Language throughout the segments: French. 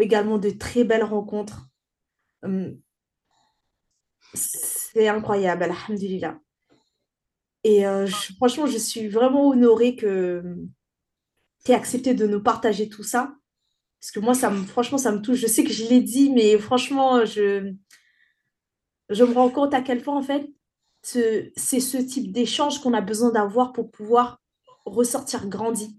également de très belles rencontres. Hum, c'est incroyable, alhamdulillah. Et euh, franchement, je suis vraiment honorée que tu aies accepté de nous partager tout ça. Parce que moi, ça me, franchement, ça me touche. Je sais que je l'ai dit, mais franchement, je, je me rends compte à quel point, en fait, ce- c'est ce type d'échange qu'on a besoin d'avoir pour pouvoir ressortir grandi.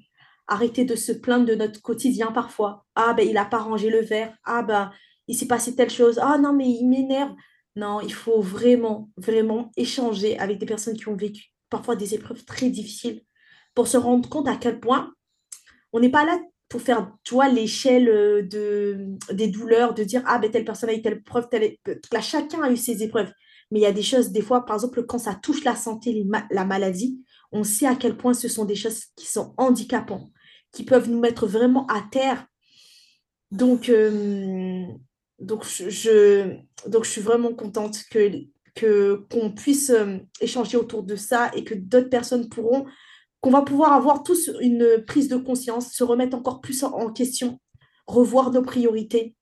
Arrêter de se plaindre de notre quotidien parfois. Ah, ben, il n'a pas rangé le verre. Ah, ben, il s'est passé telle chose. Ah, non, mais il m'énerve. Non, il faut vraiment, vraiment échanger avec des personnes qui ont vécu parfois des épreuves très difficiles pour se rendre compte à quel point on n'est pas là pour faire, tu l'échelle euh, de, des douleurs, de dire, ah, ben, telle personne a eu telle épreuve, telle... Là, chacun a eu ses épreuves. Mais il y a des choses, des fois, par exemple, quand ça touche la santé, la maladie, on sait à quel point ce sont des choses qui sont handicapantes, qui peuvent nous mettre vraiment à terre. Donc, euh, donc, je, donc, je suis vraiment contente que, qu'on puisse euh, échanger autour de ça et que d'autres personnes pourront qu'on va pouvoir avoir tous une prise de conscience, se remettre encore plus en, en question, revoir nos priorités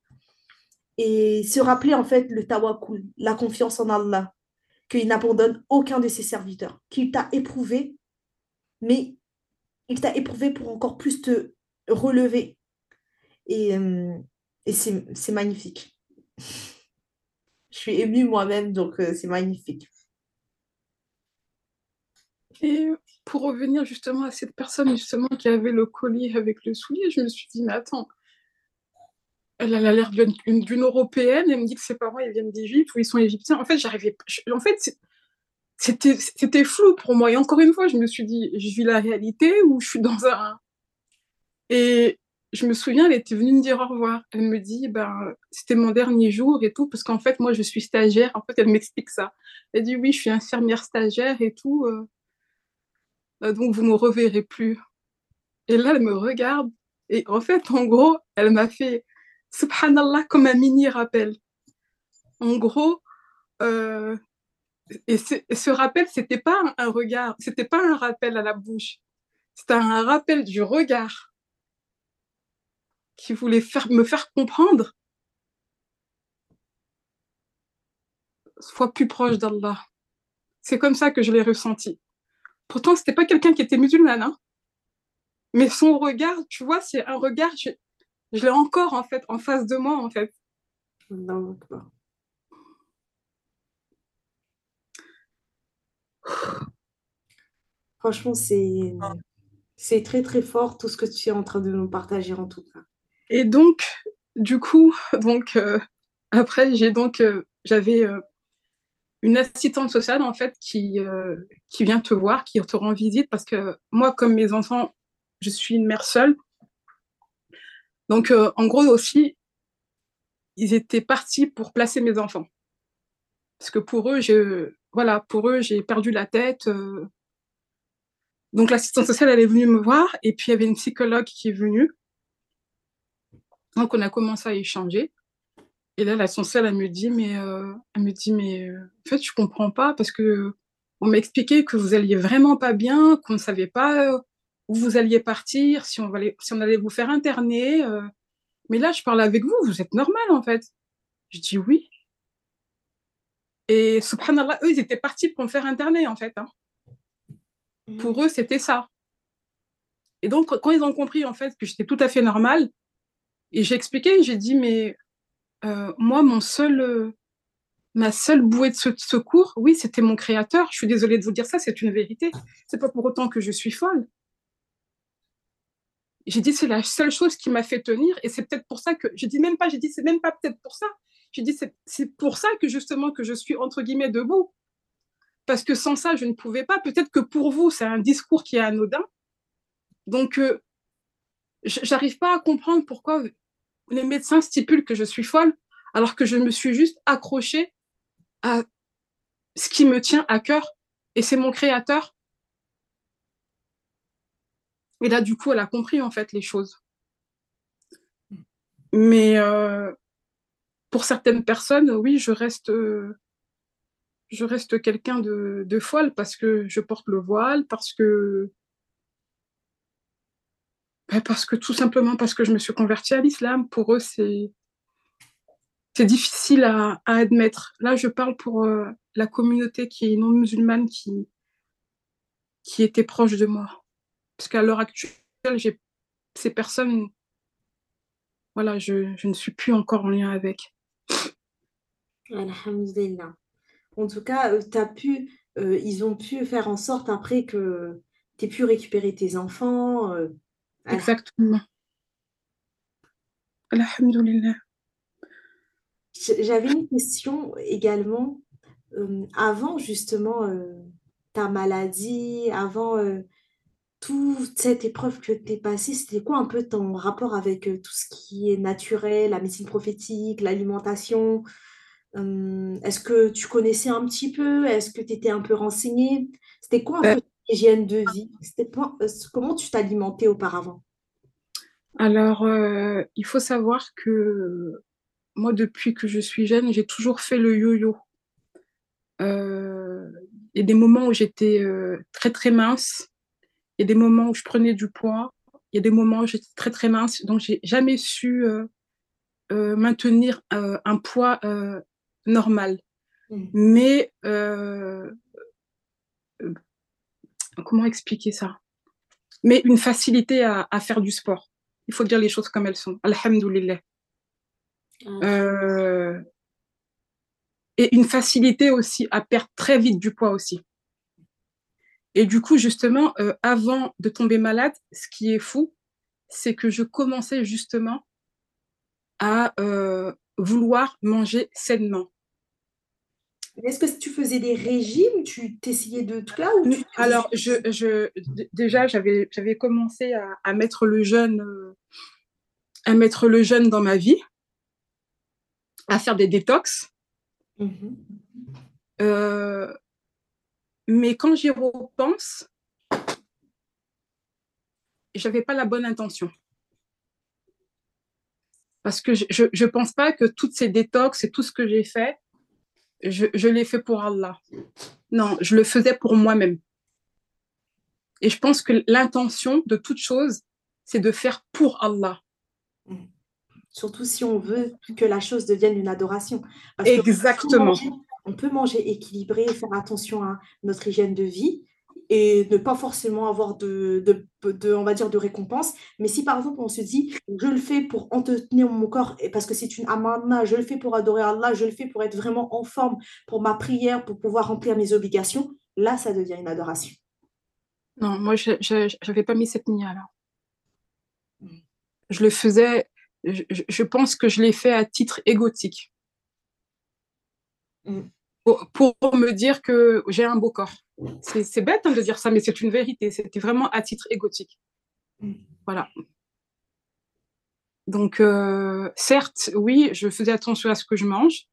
et se rappeler en fait le tawakkul, la confiance en Allah, qu'il n'abandonne aucun de ses serviteurs, qu'il t'a éprouvé, mais il t'a éprouvé pour encore plus te relever. Et, euh, et c'est magnifique. Je suis émue moi-même, donc euh, c'est magnifique. Et pour revenir justement à cette personne justement qui avait le collier avec le soulier, je me suis dit, mais attends, elle a l'air d'une européenne, elle me dit que ses parents ils viennent d'Égypte ou ils sont égyptiens. En fait, j'arrivais, en fait, c'était c'était flou pour moi. Et encore une fois, je me suis dit, je vis la réalité ou je suis dans un. Et je me souviens, elle était venue me dire au revoir. Elle me dit, ben, c'était mon dernier jour et tout, parce qu'en fait, moi, je suis stagiaire. En fait, elle m'explique ça. Elle dit, oui, je suis infirmière stagiaire et tout, euh, euh, donc vous me reverrez plus. Et là, elle me regarde. Et en fait, en gros, elle m'a fait, subhanallah, comme un mini rappel. En gros, euh, et, ce- ce rappel, c'était pas un, regard, c'était pas un rappel à la bouche, c'était un rappel du regard qui voulait me faire comprendre, sois plus proche d'Allah. C'est comme ça que je l'ai ressenti. Pourtant, c'était pas quelqu'un qui était musulman, hein, mais son regard, tu vois, c'est un regard, je, l'ai encore en fait en face de moi en fait. Allahu Akbar. Franchement, c'est c'est très très fort tout ce que tu es en train de nous partager en tout cas. Et donc, du coup, donc euh, après, j'ai donc euh, j'avais euh, une assistante sociale en fait qui qui vient te voir, qui te rend visite parce que moi, comme mes enfants, je suis une mère seule. Donc, en gros aussi, ils étaient partis pour placer mes enfants parce que pour eux, je voilà, pour eux, j'ai perdu la tête. euh. Donc, l'assistante sociale, elle est venue me voir et puis il y avait une psychologue qui est venue. Donc, on a commencé à échanger. Et là, la sociale, elle me dit, mais, euh, elle me dit, mais euh, en fait, je comprends pas parce que on m'a expliqué que vous alliez vraiment pas bien, qu'on ne savait pas où vous alliez partir, si on allait, si on allait vous faire interner. Mais là, je parle avec vous, vous êtes normal en fait. Je dis oui. Et subhanallah, eux, ils étaient partis pour me faire interner en fait. hein. Pour eux, c'était ça. Et donc, quand ils ont compris en fait que j'étais tout à fait normale, et j'ai expliqué, j'ai dit, mais euh, moi, mon seul, euh, ma seule bouée de se- secours, oui, c'était mon créateur. Je suis désolée de vous dire ça, c'est une vérité. C'est pas pour autant que je suis folle. J'ai dit, c'est la seule chose qui m'a fait tenir, et c'est peut-être pour ça que, j'ai dit même pas, j'ai dit, c'est même pas peut-être pour ça. J'ai dit, c'est pour ça que justement que je suis entre guillemets debout. Parce que sans ça, je ne pouvais pas. Peut-être que pour vous, c'est un discours qui est anodin. Donc, euh, j'arrive pas à comprendre pourquoi les médecins stipulent que je suis folle, alors que je me suis juste accrochée à ce qui me tient à cœur, et c'est mon créateur. Et là, du coup, elle a compris en fait les choses. Mais euh, pour certaines personnes, oui, je reste, euh, je reste quelqu'un de, folle parce que je porte le voile, parce que bah, parce que tout simplement parce que je me suis convertie à l'islam. Pour eux, c'est c'est difficile à, admettre. Là, je parle pour euh, la communauté qui est non musulmane, qui, qui était proche de moi. Parce qu'à l'heure actuelle, ces personnes, voilà, je, ne suis plus encore en lien avec. Alhamdulillah. En tout cas, euh, as pu, euh, ils ont pu faire en sorte après que tu aies pu récupérer tes enfants. Exactement. Alhamdulillah. J'avais une question également. Euh, avant justement euh, ta maladie, avant euh, toute cette épreuve que tu es passée, c'était quoi un peu ton rapport avec tout ce qui est naturel, la médecine prophétique, l'alimentation? Est-ce que tu connaissais un petit peu? Est-ce que tu étais un peu renseignée? C'était quoi un peu l'hygiène de vie? comment tu t'alimentais auparavant? Alors, il faut savoir que moi, depuis que je suis jeune, j'ai toujours fait le yo-yo. Euh, il y a des moments où j'étais euh, très très mince, il y a des moments où je prenais du poids, il y a des moments où j'étais très très mince, donc j'ai jamais su euh, maintenir un poids normal. Mm. Mais comment expliquer ça? Mais une facilité à, à, faire du sport. Il faut dire les choses comme elles sont. Alhamdulillah. Euh, et une facilité aussi à perdre très vite du poids aussi. Et du coup, justement, euh, avant de tomber malade, ce qui est fou, c'est que je commençais justement à euh, vouloir manger sainement. Est-ce que tu faisais des régimes? Tu t'essayais de tout là ou Alors, je, je, déjà, j'avais commencé à, à, mettre le jeûne, à mettre le jeûne dans ma vie à faire des détox. Mhm. Euh, mais quand j'y repense, j'avais pas la bonne intention. Parce que je ne pense pas que toutes ces détox et tout ce que j'ai fait, je, je l'ai fait pour Allah. Non, je le faisais pour moi-même. Et je pense que l'intention de toute chose, c'est de faire pour Allah. Surtout si on veut que la chose devienne une adoration. Exactement. on peut manger équilibré, faire attention à notre hygiène de vie et ne pas forcément avoir de, de, on va dire, de récompense. Mais si par exemple on se dit, je le fais pour entretenir mon corps, et parce que c'est une amana, je le fais pour adorer Allah, je le fais pour être vraiment en forme pour ma prière, pour pouvoir remplir mes obligations, là, ça devient une adoration. Non, moi, je n'avais pas mis cette ligne-là. Je le faisais je, pense que je l'ai fait à titre égotique. Mm. Pour, me dire que j'ai un beau corps. C'est bête hein, de dire ça, mais c'est une vérité. C'était vraiment à titre égotique. Mm. Voilà. Donc, euh, certes, oui, je faisais attention à ce que je mange,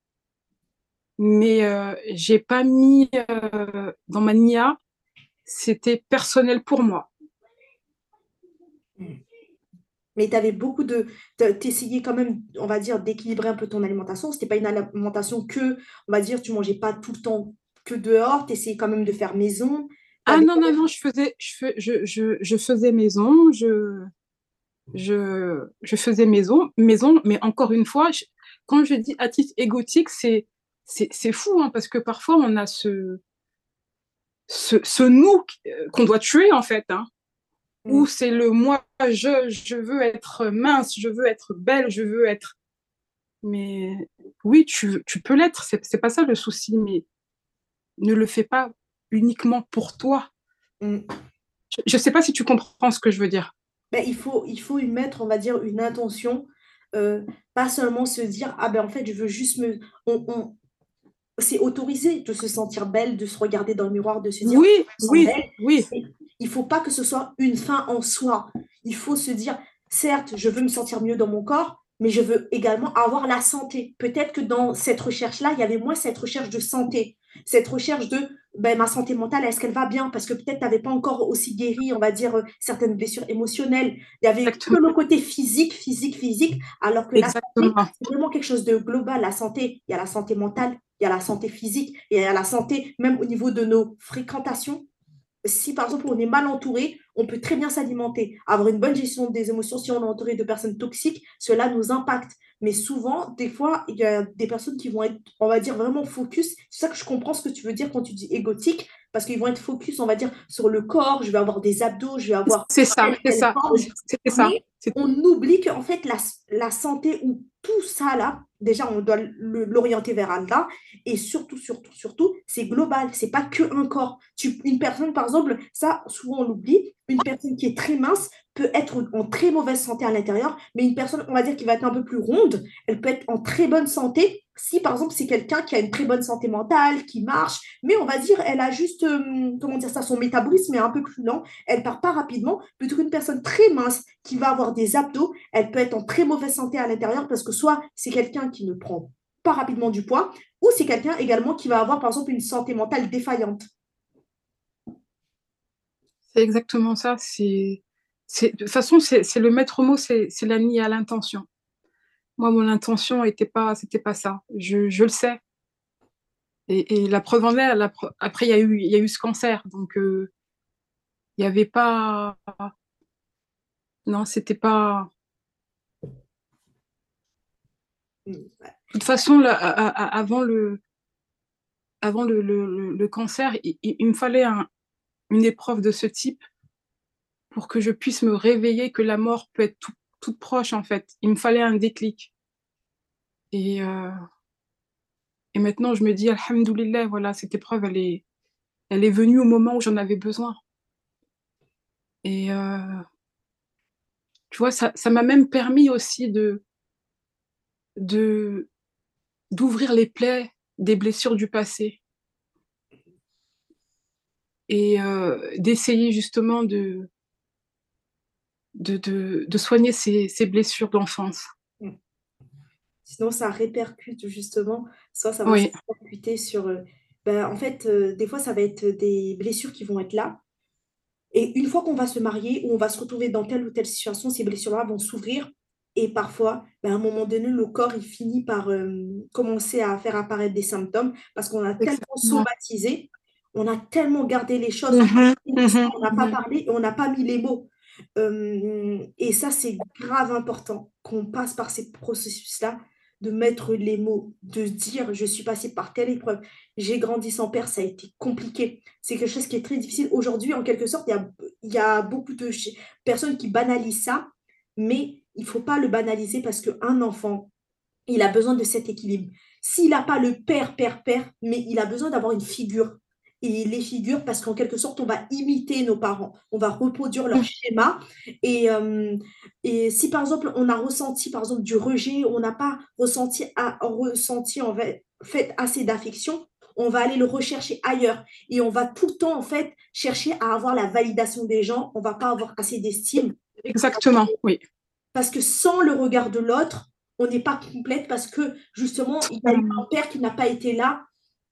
mais euh, j'ai pas mis euh, dans ma nia, c'était personnel pour moi. Mm mais tu avais beaucoup de. Tu essayais quand même, on va dire, d'équilibrer un peu ton alimentation. Ce n'était pas une alimentation que, on va dire, tu mangeais pas tout le temps que dehors, tu essayais quand même de faire maison. Ah non, non, non, je faisais, je, je, je, faisais maison, je, je, je, faisais maison, maison, mais encore une fois, quand je dis à titre égotique, c'est, c'est, fou, hein, parce que parfois on a ce, ce, ce nous qu'on doit tuer, en fait. Hein ou mm. c'est le moi, je, je veux être mince, je veux être belle, je veux être. Mais oui, tu, tu peux l'être, c'est, c'est pas ça le souci, mais ne le fais pas uniquement pour toi. Mm. Je ne sais pas si tu comprends ce que je veux dire. Ben, il, faut, il faut y mettre, on va dire, une intention, euh, pas seulement se dire, ah ben en fait, je veux juste me... On, C'est autorisé de se sentir belle, de se regarder dans le miroir, de se dire, oui, oui, oui. Il faut pas que ce soit une fin en soi. Il faut se dire, certes, je veux me sentir mieux dans mon corps, mais je veux également avoir la santé. Peut-être que dans cette recherche-là, il y avait moins cette recherche de santé, cette recherche de ben, ma santé mentale, est-ce qu'elle va bien? Parce que peut-être tu n'avais pas encore aussi guéri, on va dire, euh, certaines blessures émotionnelles. Il y avait que le côté physique, physique, physique, alors que la santé, c'est vraiment quelque chose de global. La santé, il y a la santé mentale, il y a la santé physique, il y a la santé même au niveau de nos fréquentations, si par exemple on est mal entouré, on peut très bien s'alimenter, avoir une bonne gestion des émotions. Si on est entouré de personnes toxiques, cela nous impacte. Mais souvent, des fois, il y a des personnes qui vont être, on va dire, vraiment focus. C'est ça que je comprends ce que tu veux dire quand tu dis égotique, parce qu'ils vont être focus, on va dire, sur le corps. Je vais avoir des abdos, je vais avoir. C'est ça, c'est ça. C'est ça. On oublie qu'en fait, la, la santé ou tout ça là, déjà, on doit l'orienter vers Allah. Et surtout, surtout, surtout, c'est global. C'est pas que un corps. Une personne, par exemple, ça, souvent on l'oublie, une personne qui est très mince peut être en très mauvaise santé à l'intérieur, mais une personne, on va dire, qui va être un peu plus ronde, elle peut être en très bonne santé si, par exemple, c'est quelqu'un qui a une très bonne santé mentale, qui marche, mais on va dire, elle a juste, euh, comment dire ça, son métabolisme est un peu plus lent, elle part pas rapidement, plutôt qu'une personne très mince qui va avoir des abdos, elle peut être en très mauvaise santé à l'intérieur parce que soit c'est quelqu'un qui ne prend pas rapidement du poids, ou c'est quelqu'un également qui va avoir, par exemple, une santé mentale défaillante. C'est exactement ça. C'est, de toute façon, c'est le maître mot, c'est la à l'intention. Moi, mon intention n'était pas, c'était pas ça. Je, le sais. Et, la preuve en est, après, il y, a eu, ce cancer. Donc, euh, il n'y avait pas. Non, c'était pas. De toute façon, avant le, cancer, il, me fallait un, une épreuve de ce type pour que je puisse me réveiller que la mort peut être toute proche en fait. Il me fallait un déclic. Et, euh, et maintenant je me dis, Alhamdoulilah, voilà, cette épreuve, elle est, elle est venue au moment où j'en avais besoin. Et euh, tu vois, ça, ça m'a même permis aussi de, d'ouvrir les plaies des blessures du passé et euh, d'essayer justement de, de, de, de soigner ces, ces blessures d'enfance. Mm. Sinon, ça répercute justement, soit ça va se répercuter sur... Euh, ben, en fait, euh, des fois, ça va être des blessures qui vont être là. Et une fois qu'on va se marier ou on va se retrouver dans telle ou telle situation, ces blessures-là vont s'ouvrir. Et parfois, ben, à un moment donné, le corps, il finit par commencer à faire apparaître des symptômes parce qu'on a tellement somatisé on a tellement gardé les choses, mhm, mhm, on n'a pas mhm. parlé et on n'a pas mis les mots. Euh, et ça, c'est grave important qu'on passe par ces processus-là, de mettre les mots, de dire je suis passé par telle épreuve, j'ai grandi sans père, ça a été compliqué. C'est quelque chose qui est très difficile. Aujourd'hui, en quelque sorte, il y a, y a, beaucoup de personnes qui banalisent ça, mais il ne faut pas le banaliser parce qu'un enfant, il a besoin de cet équilibre. S'il n'a pas le père, père, père, mais il a besoin d'avoir une figure et les figures parce qu'en quelque sorte, on va imiter nos parents, on va reproduire leur schéma. Et, euh, et si par exemple, on a ressenti par exemple du rejet, on n'a pas ressenti, à, ressenti en fait assez d'affection, on va aller le rechercher ailleurs et on va tout le temps en fait chercher à avoir la validation des gens, on va pas avoir assez d'estime. Exactement, oui. Parce que sans le regard de l'autre, on n'est pas complète parce que justement, il y a un père qui n'a pas été là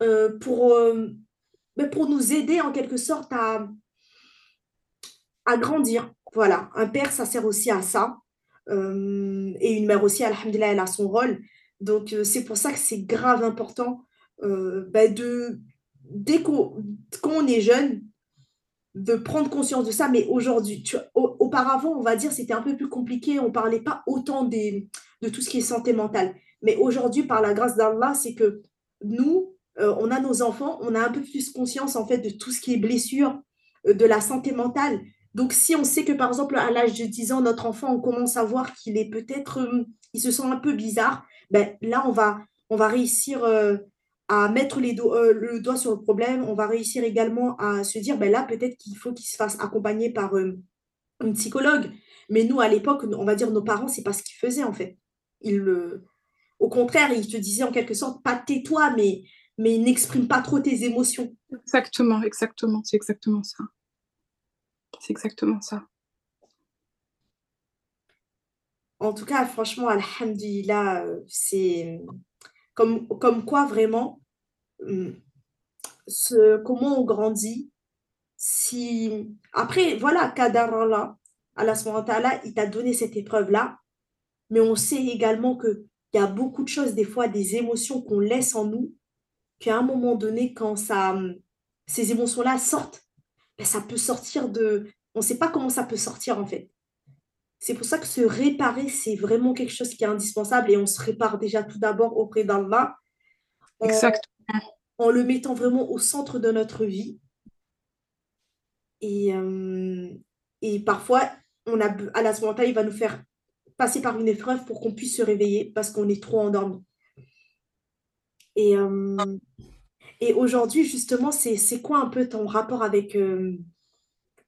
euh, pour, euh, mais pour nous aider en quelque sorte à, à grandir. Voilà, un père, ça sert aussi à ça. Euh, et une mère aussi, alhamdulillah, elle a son rôle. Donc, euh, c'est pour ça que c'est grave important euh, ben de, dès qu'on est jeune, de prendre conscience de ça. Mais aujourd'hui, auparavant, on va dire, c'était un peu plus compliqué. On ne parlait pas autant des, de tout ce qui est santé mentale. Mais aujourd'hui, par la grâce d'Allah, c'est que nous, euh, on a nos enfants, on a un peu plus conscience en fait de tout ce qui est blessure, euh, de la santé mentale. Donc si on sait que par exemple à l'âge de 10 ans, notre enfant, on commence à voir qu'il est peut-être, euh, il se sent un peu bizarre, ben, là on va, on va réussir à mettre les le doigt sur le problème. On va réussir également à se dire, ben là peut-être qu'il faut qu'il se fasse accompagner par un psychologue. Mais nous, à l'époque, on va dire nos parents, c'est pas ce qu'ils faisaient en fait. Ils, au contraire, ils te disaient en quelque sorte, pas tais-toi, mais mais n'exprime pas trop tes émotions. Exactement, exactement, c'est exactement ça. C'est exactement ça. En tout cas, franchement, Alhamdulillah, c'est comme, comme quoi vraiment, hum, ce, comment on grandit. Si... Après, voilà, Kadar Allah, il t'a donné cette épreuve-là, mais on sait également qu'il y a beaucoup de choses, des fois, des émotions qu'on laisse en nous, qu'à un moment donné, quand ça, ces émotions-là sortent, ben, ça peut sortir de... On ne sait pas comment ça peut sortir en fait. C'est pour ça que se réparer, c'est vraiment quelque chose qui est indispensable et on se répare déjà tout d'abord auprès d'Allah en, en le mettant vraiment au centre de notre vie. Et, euh, et parfois, on a, à la ce moment-là, il va nous faire passer par une épreuve pour qu'on puisse se réveiller parce qu'on est trop endormi. Et, euh, et aujourd'hui, justement, c'est, quoi un peu ton rapport avec euh,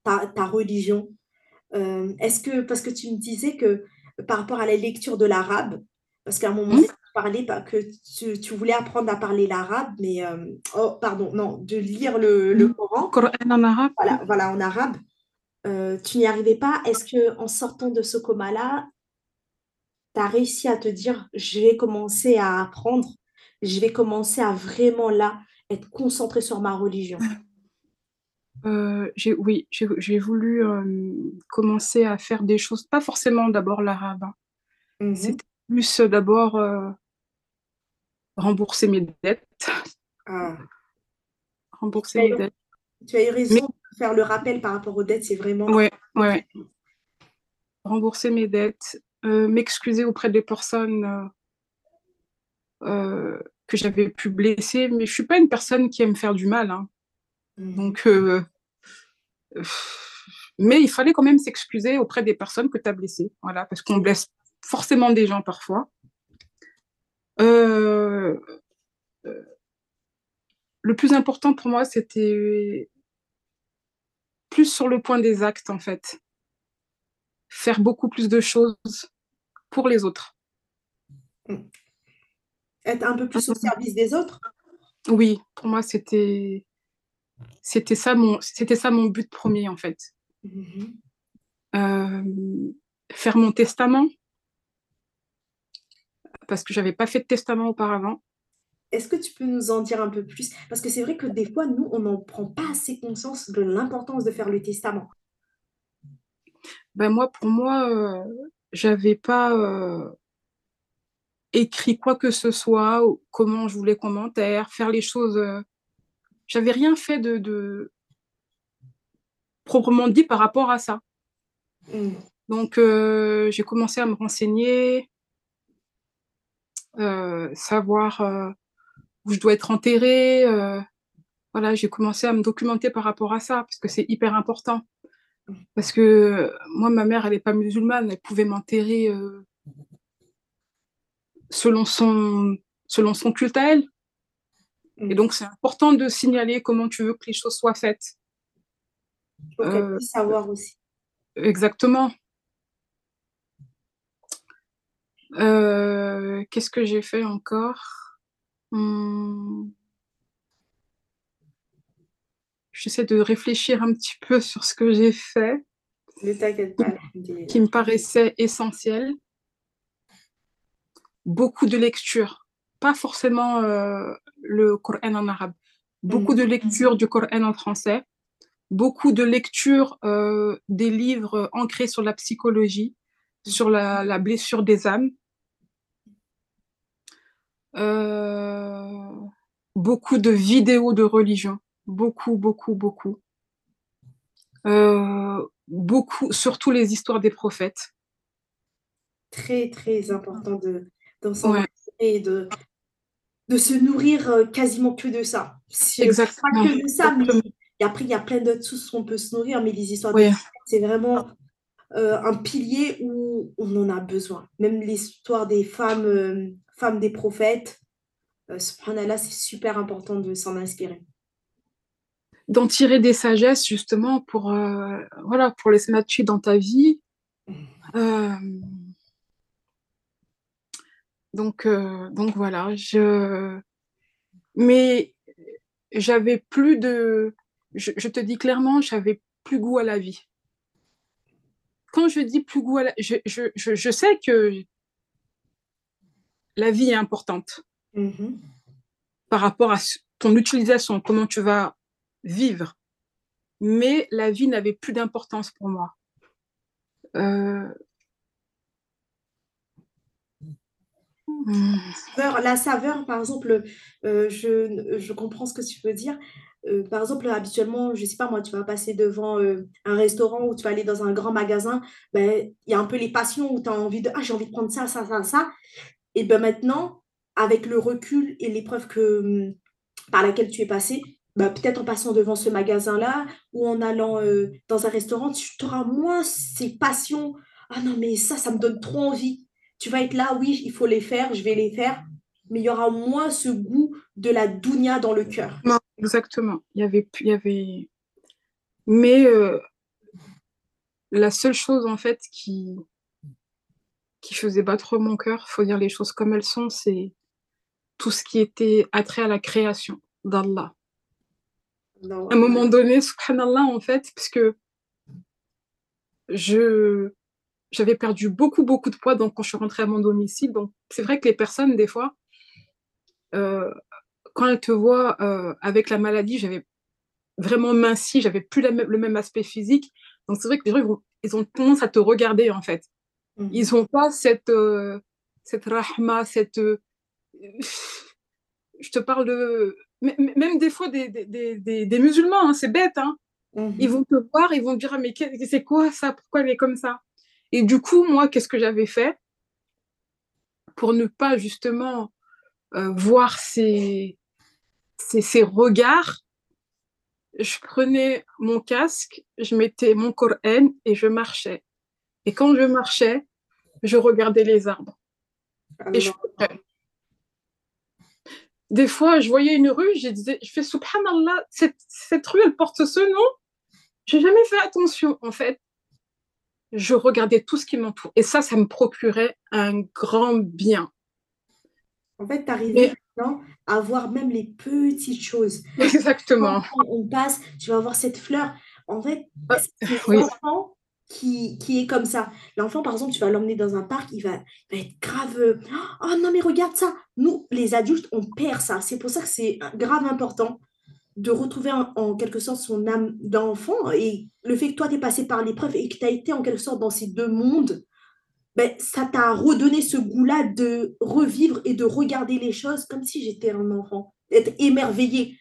ta, ta religion? Euh, est-ce que, parce que tu me disais que par rapport à la lecture de l'arabe, parce qu'à un moment donné, tu parlais que tu, tu voulais apprendre à parler l'arabe, mais, oh, pardon, non, de lire le, le Coran, Coran en arabe. voilà, voilà, en arabe, tu n'y arrivais pas. Est-ce que en sortant de ce coma-là, tu as réussi à te dire, je vais commencer à apprendre, je vais commencer à vraiment là être concentrée sur ma religion. Euh, oui, j'ai, voulu euh, commencer à faire des choses, pas forcément d'abord l'arabe. hein. Mhm. C'était plus euh, d'abord euh, rembourser mes dettes, Ah. rembourser Tu as mes eu- dettes. tu as eu Mais raison de faire le rappel par rapport aux dettes, c'est vraiment ouais, ouais. rembourser mes dettes, m'excuser auprès des personnes euh, que j'avais pu blesser, mais je suis pas une personne qui aime faire du mal, hein. Mhm. Donc, euh, mais il fallait quand même s'excuser auprès des personnes que tu as blessées, voilà, parce qu'on blesse forcément des gens parfois. Euh, euh, le plus important pour moi, c'était plus sur le point des actes, en fait. Faire beaucoup plus de choses pour les autres. Être un peu plus au service des autres. Oui, pour moi, c'était c'était ça mon c'était ça mon but premier en fait. Mhm. Euh, faire mon testament parce que j'avais pas fait de testament auparavant. Est-ce que tu peux nous en dire un peu plus? Parce que c'est vrai que des fois, nous, on n'en prend pas assez conscience de l'importance de faire le testament. Ben moi, pour moi, euh, j'avais pas euh, écrit quoi que ce soit, ou comment je voulais commentaire, faire les choses. euh, j'avais rien fait de, de proprement dit par rapport à ça. Mhm. Donc euh, j'ai commencé à me renseigner, euh, savoir euh, où je dois être enterrée. voilà, j'ai commencé à me documenter par rapport à ça parce que c'est hyper important. Parce que moi, ma mère, elle n'est pas musulmane, elle pouvait m'enterrer selon son selon son culte à elle. Et donc, c'est important de signaler comment tu veux que les choses soient faites. Faut qu'elle Euh, puisse savoir aussi. exactement. Euh, Qu'est-ce que j'ai fait encore? Hum, J'essaie de réfléchir un petit peu sur ce que j'ai fait, Ne t'inquiète pas. qui me paraissait essentiel. Beaucoup de lectures, pas forcément euh, le Coran en arabe, beaucoup de lectures du Coran en français, beaucoup de lectures euh, des livres ancrés sur la psychologie, sur la, la blessure des âmes. Euh, beaucoup de vidéos de religion, beaucoup, beaucoup, beaucoup. Beaucoup, surtout les histoires des prophètes. Très, très important de, d'en s'en et de, de se nourrir euh, quasiment que de ça. Si, pas exactement. que de ça, mais et après, il y a plein d'autres sources où on peut se nourrir, mais les histoires c'est vraiment euh, un pilier où on en a besoin. Même l'histoire des femmes, euh, femmes des prophètes, euh, subhanallah, c'est super important de s'en inspirer. D'en tirer des sagesses, justement, pour, voilà, pour les dans ta vie. Euh, donc, euh, donc voilà, je... Mais j'avais plus de... Je, je te dis clairement, j'avais plus goût à la vie. Quand je dis plus goût à la... Je, je, je, sais que la vie est importante Mhm. par rapport à ton utilisation, comment tu vas vivre. Mais la vie n'avait plus d'importance pour moi. Euh, hmm, La saveur, par exemple, euh, je, je comprends ce que tu veux dire. euh, par exemple, habituellement, je sais pas moi, tu vas passer devant euh, un restaurant ou tu vas aller dans un grand magasin, ben, il y a un peu les passions où tu as envie de, ah, j'ai envie de prendre ça, ça, ça, ça. Et ben maintenant, avec le recul et l'épreuve que, hum, par laquelle tu es passé, ben, peut-être en passant devant ce magasin-là ou en allant dans un restaurant, tu auras moins ces passions. Ah non, mais ça, ça me donne trop envie. Tu vas être là, oui, il faut les faire, je vais les faire, mais il y aura moins ce goût de la dounia dans le cœur. Non, exactement. Il y avait, il y avait... Mais euh, la seule chose, en fait, qui, qui faisait battre mon cœur, il faut dire les choses comme elles sont, c'est tout ce qui était attrait à la création d'Allah. À un moment donné, subhanallah, en fait, puisque je j'avais perdu beaucoup, beaucoup de poids donc, quand je suis rentrée à mon domicile. Donc, c'est vrai que les personnes, des fois, euh, quand elles te voient euh, avec la maladie, j'avais vraiment minci, j'avais plus le même aspect physique. Donc, c'est vrai que les gens, ils, ont tendance à te regarder, en fait. Mhm. Ils n'ont pas cette, euh, cette rahma, cette. je te parle de. Même des fois, des, des, des, des musulmans, hein, c'est bête. Hein. Mhm. Ils vont te voir, ils vont te dire ah, Mais c'est quoi ça? Pourquoi elle est comme ça? Et du coup, moi, qu'est-ce que j'avais fait pour ne pas justement euh, voir ces, ces, regards, je prenais mon casque, je mettais mon Coran et je marchais. Et quand je marchais, je regardais les arbres. Et je Des fois, je voyais une rue, je disais, je fais subhanallah, cette, cette rue, elle porte ce nom. J'ai jamais fait attention, en fait. Je regardais tout ce qui m'entoure. Et ça, ça me procurait un grand bien. En fait, tu arrives maintenant à voir même les petites choses. Exactement. Quand on passe, tu vas voir cette fleur. En fait, c'est l'enfant qui, qui est comme ça. L'enfant, par exemple, tu vas l'emmener dans un parc, il va, être grave. Oh non, mais regarde ça. Nous, les adultes, on perd ça. C'est pour ça que c'est grave important de retrouver en, quelque sorte son âme d'enfant. Et le fait que toi, tu es passé par l'épreuve et que tu as été en quelque sorte dans ces deux mondes, ben, ça t'a redonné ce goût-là de revivre et de regarder les choses comme si j'étais un enfant, être émerveillé.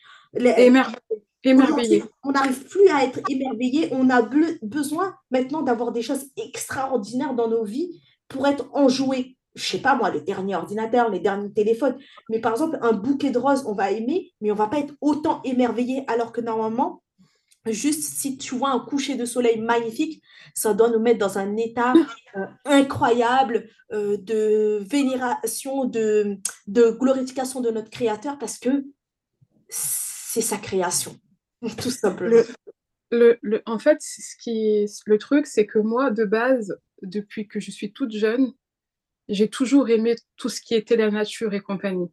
émerveillé. On n'arrive plus à être émerveillé, on a besoin maintenant d'avoir des choses extraordinaires dans nos vies pour être enjoué. Je sais pas moi, le dernier ordinateur, les derniers téléphones, mais par exemple, un bouquet de roses, on va aimer, mais on va pas être autant émerveillé alors que normalement, Juste si tu vois un coucher de soleil magnifique, ça doit nous mettre dans un état euh, incroyable euh, de vénération, de, glorification de notre Créateur parce que c'est sa création, tout simplement. Le, le, en fait, ce qui le truc, c'est que moi, de base, depuis que je suis toute jeune, j'ai toujours aimé tout ce qui était la nature et compagnie.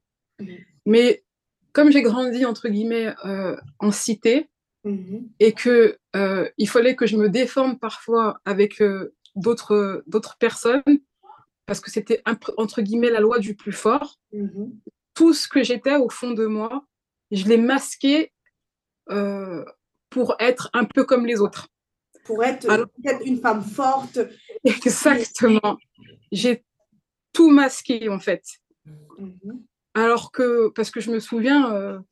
Mais comme j'ai grandi, entre guillemets, euh, en cité, Mhm. Et que euh, il fallait que je me déforme parfois avec euh, d'autres d'autres personnes parce que c'était entre guillemets la loi du plus fort. Mhm. Tout ce que j'étais au fond de moi, je l'ai masqué euh, pour être un peu comme les autres. Pour être une femme forte. Exactement. J'ai tout masqué en fait. Mhm. Alors que, parce que je me souviens,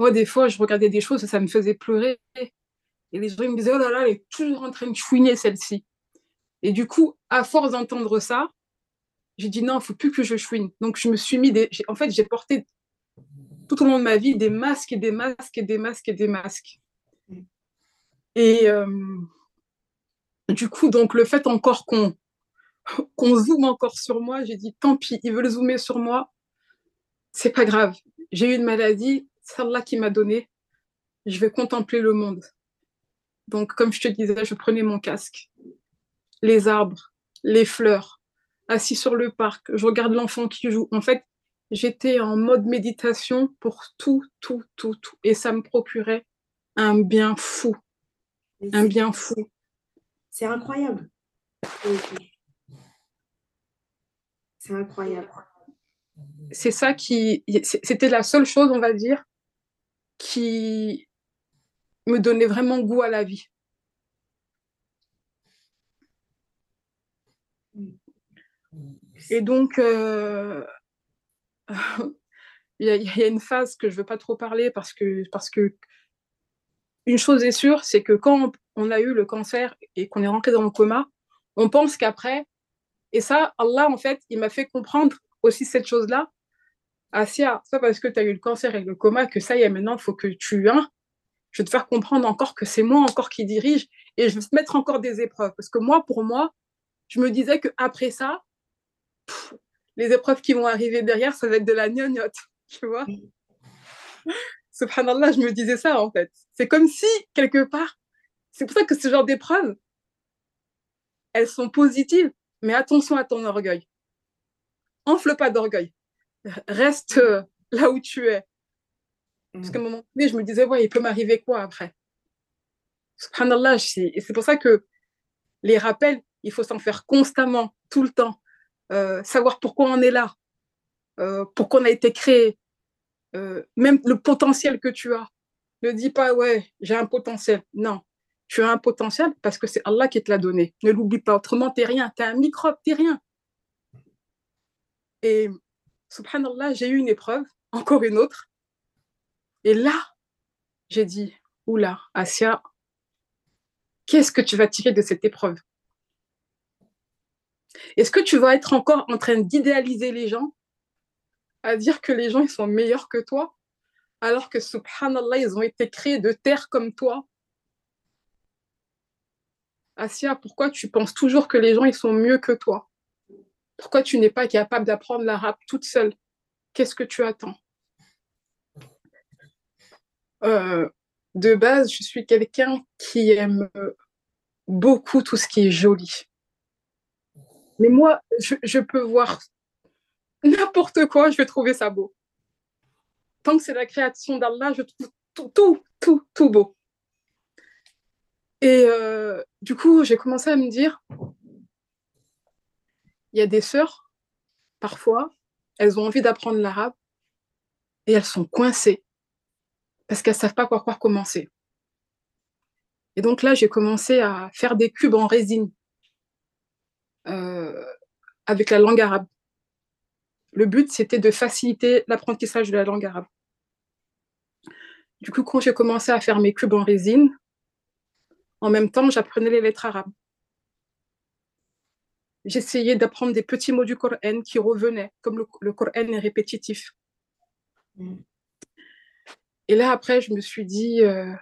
moi, des fois, je regardais des choses et ça me faisait pleurer. Et les gens me disaient, oh là là, elle est toujours en train de chouiner celle-ci. Et du coup, à force d'entendre ça, j'ai dit non, il faut plus que je chouine. Donc, je me suis mis des. En fait, j'ai porté tout au long de ma vie des masques et des masques et des masques et des masques. Et euh, du coup, donc, le fait encore qu'on qu'on zoome encore sur moi, j'ai dit tant pis, ils veulent zoomer sur moi, c'est pas grave. J'ai eu une maladie, c'est Allah qui m'a donné, je vais contempler le monde. Donc, comme je te disais, je prenais mon casque, les arbres, les fleurs, assis sur le parc, je regarde l'enfant qui joue. En fait, j'étais en mode méditation pour tout, tout, tout, tout. Et ça me procurait un bien fou. Un bien fou. C'est incroyable. C'est incroyable. C'est ça qui. C'était la seule chose, on va dire, qui me donnait vraiment goût à la vie. Et donc, euh, il y, a une phase que je ne veux pas trop parler parce que, parce que une chose est sûre, c'est que quand on a eu le cancer et qu'on est rentré dans le coma, on pense qu'après, et ça, Allah, en fait, il m'a fait comprendre aussi cette chose-là. Asia, c'est pas parce que tu as eu le cancer et le coma que ça y est, maintenant, il faut que tu. Hein, je vais te faire comprendre encore que c'est moi encore qui dirige et je vais te mettre encore des épreuves. Parce que moi, pour moi, je me disais qu'après ça, les épreuves qui vont arriver derrière, ça va être de la gnognotte, tu vois. Subhanallah, je me disais ça en fait. C'est comme si, quelque part, c'est pour ça que ce genre d'épreuves, elles sont positives, mais attention à ton orgueil. Enfle pas d'orgueil. Reste euh, là où tu es. Parce qu'à un moment donné, je me disais, ouais, il peut m'arriver quoi après? Subhanallah, et c'est pour ça que les rappels, il faut s'en faire constamment, tout le temps. Euh, savoir pourquoi on est là, euh, pourquoi on a été créé, euh, même le potentiel que tu as. Ne dis pas, ouais, j'ai un potentiel. Non, tu as un potentiel parce que c'est Allah qui te l'a donné. Ne l'oublie pas, autrement, tu n'es rien. Tu es un microbe, tu n'es rien. Et subhanallah, j'ai eu une épreuve, encore une autre. Et là, j'ai dit, oula, Asia, qu'est-ce que tu vas tirer de cette épreuve? Est-ce que tu vas être encore en train d'idéaliser les gens, à dire que les gens ils sont meilleurs que toi, alors que subhanallah, ils ont été créés de terre comme toi? Asia, pourquoi tu penses toujours que les gens ils sont mieux que toi? Pourquoi tu n'es pas capable d'apprendre l'arabe toute seule? Qu'est-ce que tu attends? Euh, De base, je suis quelqu'un qui aime beaucoup tout ce qui est joli. Mais moi, je, peux voir n'importe quoi, je vais trouver ça beau. Tant que c'est la création d'Allah, je trouve tout, tout, tout, tout beau. Et euh, du coup, j'ai commencé à me dire, il y a des sœurs, parfois, elles ont envie d'apprendre l'arabe et elles sont coincées parce qu'elles ne savent pas par quoi commencer. Et donc là, j'ai commencé à faire des cubes en résine euh, avec la langue arabe. Le but, c'était de faciliter l'apprentissage de la langue arabe. Du coup, quand j'ai commencé à faire mes cubes en résine, en même temps, j'apprenais les lettres arabes. J'essayais d'apprendre des petits mots du Coran qui revenaient, comme le, Coran est répétitif. Et là, après, je me suis dit, euh,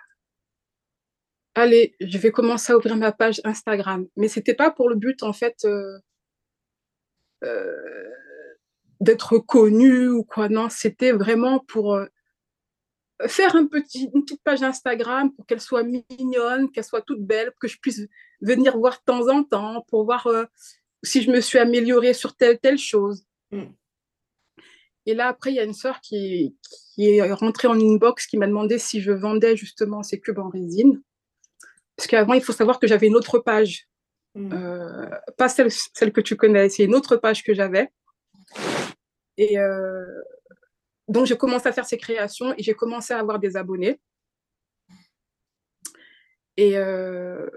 allez, je vais commencer à ouvrir ma page Instagram. Mais ce n'était pas pour le but, en fait, euh, euh, d'être connu ou quoi. Non, c'était vraiment pour faire un petit, une petite page Instagram pour qu'elle soit mignonne, qu'elle soit toute belle, que je puisse venir voir de temps en temps pour voir si je me suis améliorée sur telle, telle chose. Mm. Et là, après, il y a une sœur qui, qui est rentrée en inbox qui m'a demandé si je vendais justement ces cubes en résine. Parce qu'avant, il faut savoir que j'avais une autre page. Hmm. Euh, pas celle, celle, que tu connais, c'est une autre page que j'avais. Et euh, donc, j'ai commencé à faire ces créations et j'ai commencé à avoir des abonnés. Et euh,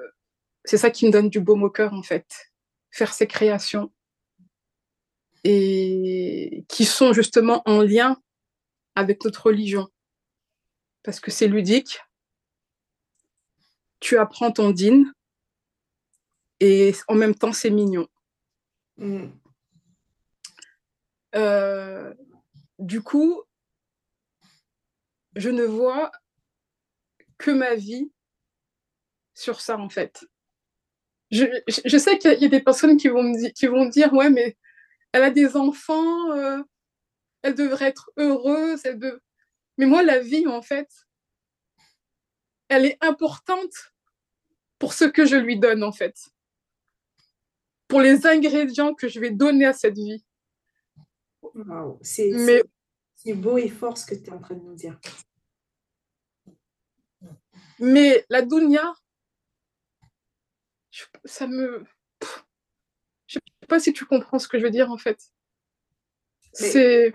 c'est ça qui me donne du beau au cœur, en fait. Faire ces créations. Et qui sont justement en lien avec notre religion. Parce que c'est ludique, tu apprends ton din et en même temps c'est mignon. Mm. Euh, du coup, je ne vois que ma vie sur ça en fait. Je, sais qu'il y, a des personnes qui vont, me dire ouais mais elle a des enfants, euh, elle devrait être heureuse, elle mais moi la vie en fait, elle est importante pour ce que je lui donne en fait, pour les ingrédients que je vais donner à cette vie. C'est Mais... beau et fort ce que tu es en train de nous dire. Mais la dunya, ça me... Je sais pas si tu comprends ce que je veux dire en fait. C'est...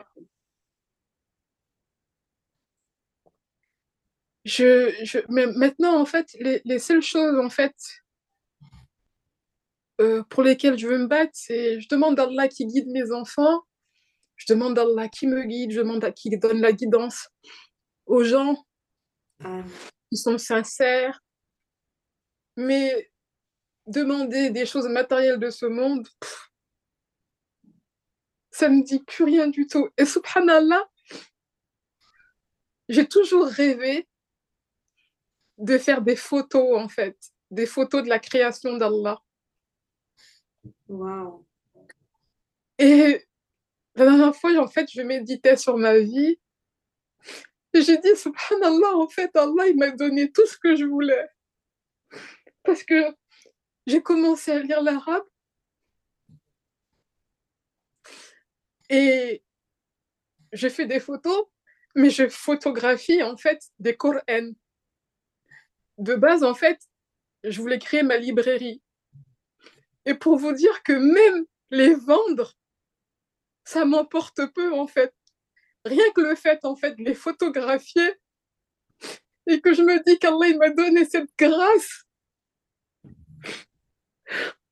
je, je, mais maintenant, en fait, les, les seules choses, en fait, euh, pour lesquelles je veux me battre, c'est je demande à Allah qui guide mes enfants, je demande à Allah qui me guide, je demande à qui donne la guidance aux gens. qui sont sincères. Mais demander des choses matérielles de ce monde, ça me dit plus rien du tout. Et subhanallah, j'ai toujours rêvé de faire des photos, en fait, des photos de la création d'Allah. Wow. Et la dernière fois, en fait, je méditais sur ma vie. Et j'ai dit, subhanallah, en fait, Allah, m'a donné tout ce que je voulais. Parce que j'ai commencé à lire l'arabe. Et je fais des photos, mais je photographie, en fait, des Qur'an. De base, en fait, je voulais créer ma librairie. Et pour vous dire que même les vendre, ça m'emporte peu en fait. Rien que le fait en fait de les photographier et que je me dis qu'Allah m'a donné cette grâce.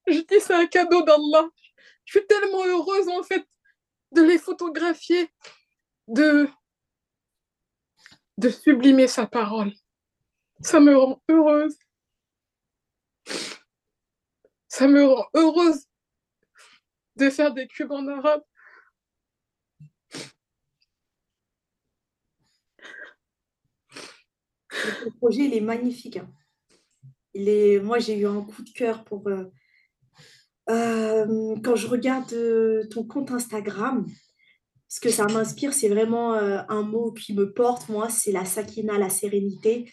Je dis c'est un cadeau d'Allah. Je suis tellement heureuse en fait de les photographier, de de sublimer sa parole. Ça me rend heureuse. Ça me rend heureuse de faire des cubes en arabe. Le projet, il est magnifique. Hein. Il est... Moi, j'ai eu un coup de cœur pour... Euh, euh, quand je regarde euh, ton compte Instagram, ce que ça m'inspire, c'est vraiment un mot qui me porte, moi, c'est la sakina, la sérénité,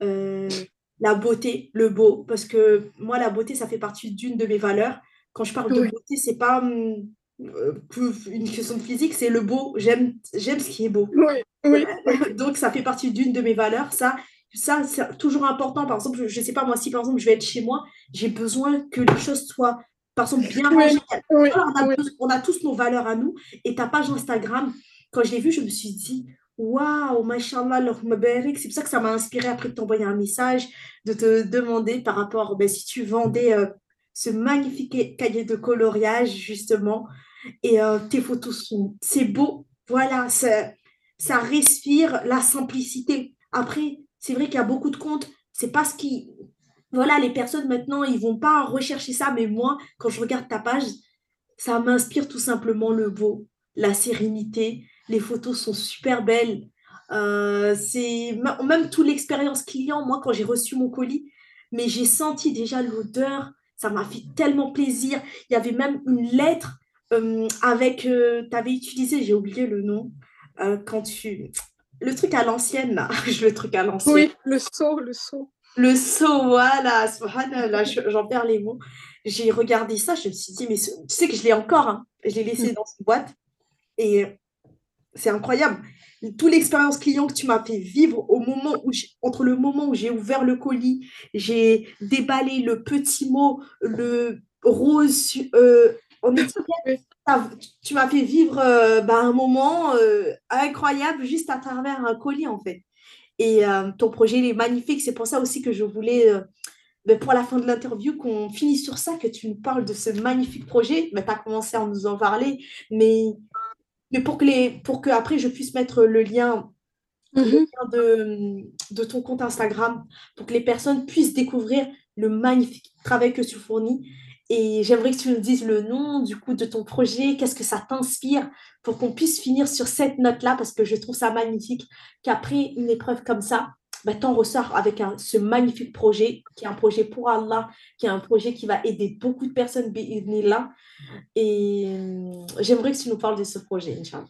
la beauté, le beau. Parce que moi, la beauté, ça fait partie d'une de mes valeurs. Quand je parle de beauté, c'est pas une question de physique, c'est le beau. J'aime, j'aime ce qui est beau. Donc, ça fait partie d'une de mes valeurs. Ça, ça c'est toujours important. Par exemple, je ne sais pas, moi, si par exemple, je vais être chez moi, j'ai besoin que les choses soient, par exemple, bien rangées. on, a tous nos valeurs à nous. Et ta page Instagram, quand je l'ai vue, je me suis dit, waouh, mashallah, c'est pour ça que ça m'a inspiré après de t'envoyer un message, de te demander par rapport, ben, si tu vendais euh, ce magnifique cahier de coloriage, justement, et euh, tes photos sont, c'est beau, voilà, ça, ça respire la simplicité. Après, c'est vrai qu'il y a beaucoup de comptes, c'est pas ce qui, voilà, les personnes maintenant, ils vont pas rechercher ça, mais moi, quand je regarde ta page, ça m'inspire tout simplement le beau, la sérénité, les photos sont super belles. Euh, c'est même toute l'expérience client, moi, quand j'ai reçu mon colis, mais j'ai senti déjà l'odeur, ça m'a fait tellement plaisir. Il y avait même une lettre euh, avec, euh, tu avais utilisé, j'ai oublié le nom, euh, quand tu... Le truc à l'ancienne, là, le truc à l'ancienne. Oui, le seau, le seau. Le seau, voilà, là, j'en perds les mots. J'ai regardé ça, je me suis dit, mais tu sais que je l'ai encore, hein. je l'ai laissé mm. dans une boîte. Et c'est incroyable. Toute l'expérience client que tu m'as fait vivre au moment où entre le moment où j'ai ouvert le colis, j'ai déballé le petit mot, le rose euh, tu m'as fait vivre euh, bah, un moment euh, incroyable juste à travers un colis en fait. Et ton projet il est magnifique. C'est pour ça aussi que je voulais, ben, pour la fin de l'interview, qu'on finisse sur ça, que tu nous parles de ce magnifique projet. Mais tu as commencé à nous en parler, mais mais pour que, les, pour que après je puisse mettre le lien, mhm. de, de, ton compte Instagram, pour que les personnes puissent découvrir le magnifique travail que tu fournis. Et j'aimerais que tu nous dises le nom du coup de ton projet, qu'est-ce que ça t'inspire pour qu'on puisse finir sur cette note-là, parce que je trouve ça magnifique qu'après une épreuve comme ça, bah, tu en ressors avec un, ce magnifique projet, qui est un projet pour Allah, qui est un projet qui va aider beaucoup de personnes là. Et euh, j'aimerais que tu nous parles de ce projet, Inch'Allah.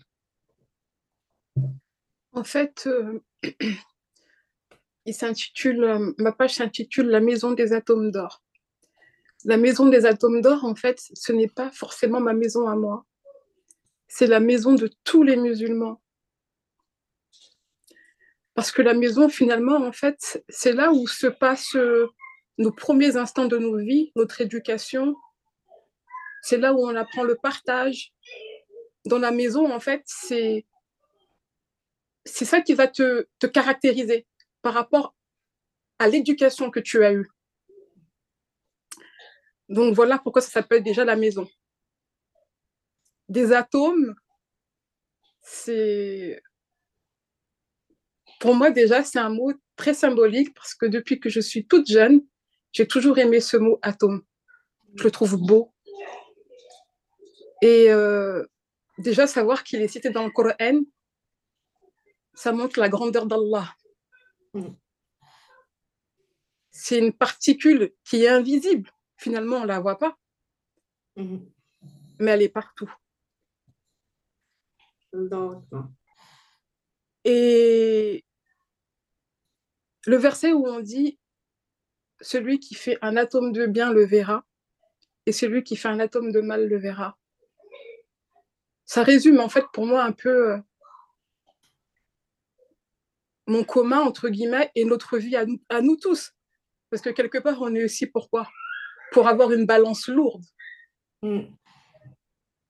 En fait, euh, il s'intitule, euh, ma page s'intitule La maison des atomes d'or. La maison des atomes d'or, en fait, ce n'est pas forcément ma maison à moi. C'est la maison de tous les musulmans parce que la maison, finalement, en fait, c'est là où se passent euh, nos premiers instants de nos vies, notre éducation. C'est là où on apprend le partage. Dans la maison, en fait, c'est ça qui va te caractériser par rapport à l'éducation que tu as eue. Donc voilà pourquoi ça s'appelle déjà la maison. Des atomes, c'est pour moi, déjà, c'est un mot très symbolique parce que depuis que je suis toute jeune, j'ai toujours aimé ce mot atome. Je le trouve beau. Et euh, déjà, savoir qu'il est cité dans le Coran, ça montre la grandeur d'Allah. Mm. C'est une particule qui est invisible. Finalement, on ne la voit pas. Mm. Mais elle est partout. Et le verset où on dit celui qui fait un atome de bien le verra et celui qui fait un atome de mal le verra. Ça résume en fait pour moi un peu euh, mon commun entre guillemets et notre vie à nous, tous. Parce que quelque part, on est aussi pourquoi? Pour avoir une balance lourde. Mm.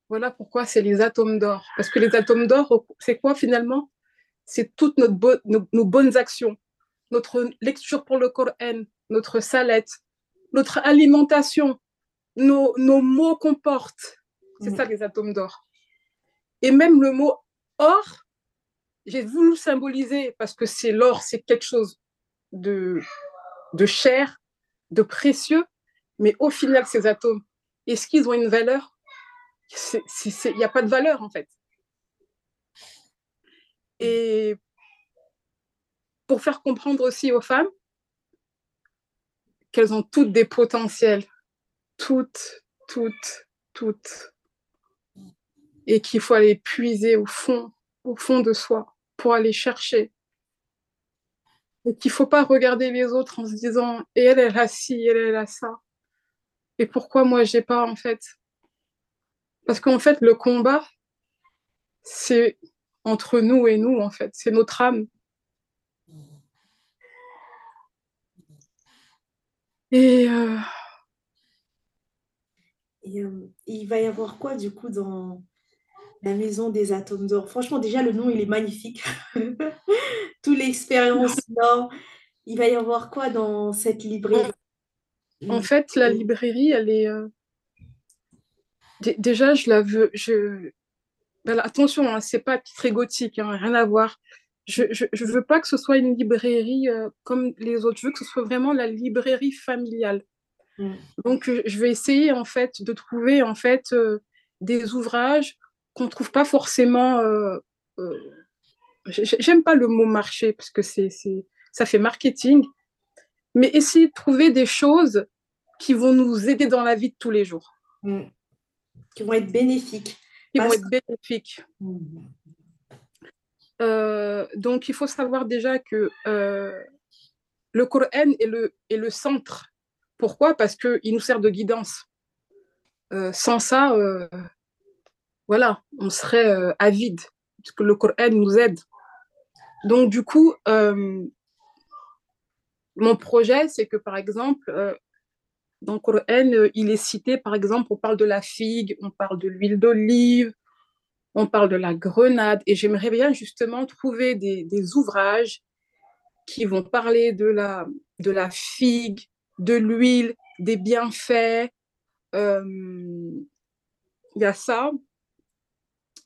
Voilà pourquoi c'est les atomes d'or. Parce que les atomes d'or, c'est quoi finalement? C'est toutes notre nos, bonnes actions, notre lecture pour le Coran, notre salette, notre alimentation, nos, mots qu'on porte. C'est mm. ça les atomes d'or. Et même le mot or, j'ai voulu symboliser parce que c'est l'or, c'est quelque chose de, de cher, de précieux, mais au final, ces atomes, est-ce qu'ils ont une valeur? Il n'y a pas de valeur en fait. Et pour faire comprendre aussi aux femmes qu'elles ont toutes des potentiels, toutes, toutes, toutes, et qu'il faut aller puiser au fond, au fond de soi pour aller chercher. Et qu'il ne faut pas regarder les autres en se disant et elle, elle a ci, elle, elle a ça. Et pourquoi moi, j'ai pas en fait parce qu'en fait, le combat, c'est entre nous et nous, en fait. C'est notre âme. Et, euh, euh, il va y avoir quoi, du coup, dans la maison des atomes d'or? Franchement, déjà, le nom, il est magnifique. Toute l'expérience Il va y avoir quoi dans cette librairie? En fait, la librairie, elle est... Euh, déjà, je la veux. Je... Ben, attention, hein, c'est pas très gothique, hein, rien à voir. Je, je, veux pas que ce soit une librairie euh, comme les autres. Je veux que ce soit vraiment la librairie familiale. Mm. Donc, je vais essayer en fait de trouver en fait euh, des ouvrages qu'on trouve pas forcément. Euh, j'aime pas le mot marché parce que c'est ça fait marketing, mais essayer de trouver des choses qui vont nous aider dans la vie de tous les jours. Mm qui vont être bénéfiques. Qui vont être bénéfiques. Euh, donc, il faut savoir déjà que euh, le Coran est le, est le centre. Pourquoi? Parce qu'il nous sert de guidance. Euh, sans ça, voilà, on serait avide, parce que le Coran nous aide. Donc, du coup, mon projet, c'est que, par exemple, dans le Coran, euh, il est cité, par exemple, on parle de la figue, on parle de l'huile d'olive, on parle de la grenade. Et j'aimerais bien justement trouver des, ouvrages qui vont parler de la, de la figue, de l'huile, des bienfaits. Euh, il y a ça.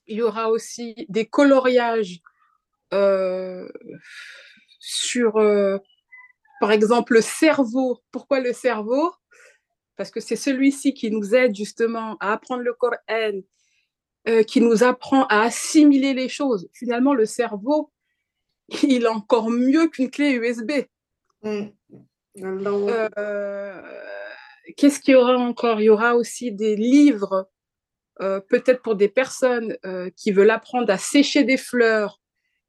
Il y aura aussi des coloriages euh, sur, par exemple, le cerveau. Pourquoi le cerveau? Parce que c'est celui-ci qui nous aide justement à apprendre le Coran, euh, qui nous apprend à assimiler les choses. Finalement, le cerveau, il est encore mieux qu'une clé USB. Mm. Euh, qu'est-ce qu'il y aura encore? Il y aura aussi des livres, euh, peut-être pour des personnes qui veulent apprendre à sécher des fleurs.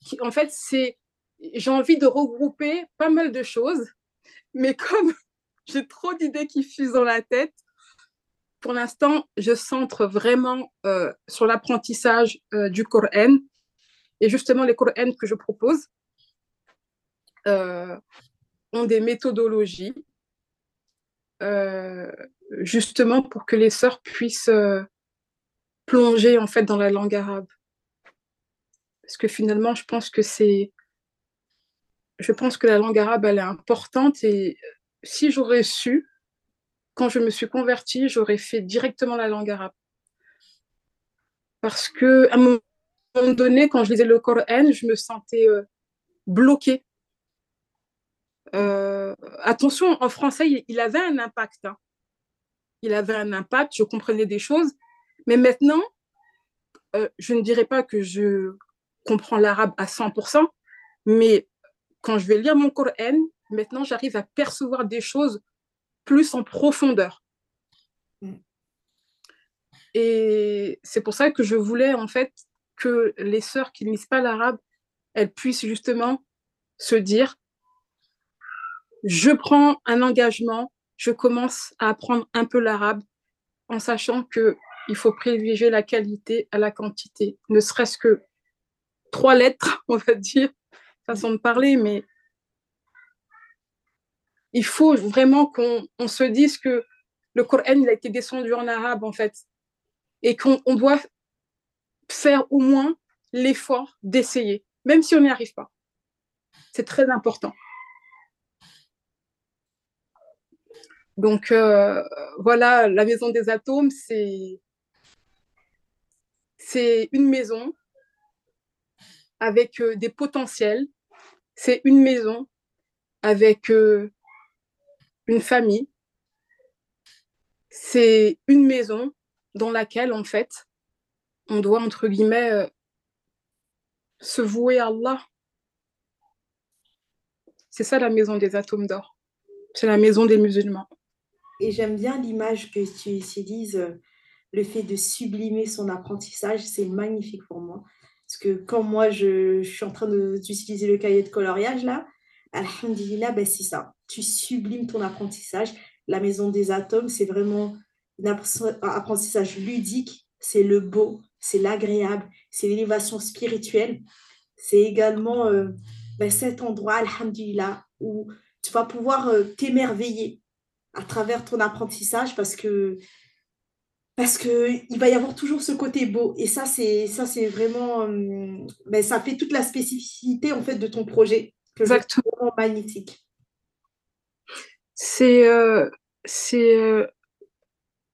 Qui, en fait, c'est, j'ai envie de regrouper pas mal de choses, mais comme j'ai trop d'idées qui fusent dans la tête. Pour l'instant, je centre vraiment euh, sur l'apprentissage euh, du Coran. Et justement, les Corans que je propose euh, ont des méthodologies, justement pour que les sœurs puissent plonger en fait dans la langue arabe. Parce que finalement, je pense que c'est je pense que la langue arabe, elle est importante et si j'aurais su, quand je me suis convertie, j'aurais fait directement la langue arabe. Parce que à un moment donné, quand je lisais le Coran, je me sentais euh, bloqué. Euh, attention, en français, il avait un impact. Hein. Il avait un impact, je comprenais des choses. Mais maintenant, euh, je ne dirais pas que je comprends l'arabe à 100%, mais quand je vais lire mon Coran, maintenant, j'arrive à percevoir des choses plus en profondeur. Mm. Et c'est pour ça que je voulais, en fait, que les sœurs qui ne lisent pas l'arabe, elles puissent justement se dire, je prends un engagement, je commence à apprendre un peu l'arabe en sachant que il faut privilégier la qualité à la quantité, ne serait-ce que trois lettres, on va dire, façon de parler, mais il faut vraiment qu'on se dise que le Coran a été descendu en arabe en fait et qu'on doit faire au moins l'effort d'essayer, même si on n'y arrive pas. C'est très important. Donc euh, voilà, la maison des atomes, c'est c'est une maison avec euh, des potentiels. C'est une maison avec euh, une famille. C'est une maison dans laquelle, en fait, on doit, entre guillemets, euh, se vouer à Allah. C'est ça la maison des atomes d'or. C'est la maison des musulmans. Et j'aime bien l'image que tu utilises, le fait de sublimer son apprentissage, c'est magnifique pour moi. Parce que quand moi, je, suis en train d'utiliser le cahier de coloriage, là, Alhamdulillah, ben c'est ça. Tu sublimes ton apprentissage. La maison des atomes, c'est vraiment un apprentissage ludique. C'est le beau, c'est l'agréable, c'est l'élévation spirituelle. C'est également euh, ben, cet endroit, Alhamdulillah, où tu vas pouvoir euh, t'émerveiller à travers ton apprentissage parce que parce que il va y avoir toujours ce côté beau et ça c'est ça c'est vraiment euh, ben, ça fait toute la spécificité en fait de ton projet Exactement. magnifique. C'est, euh, c'est, euh,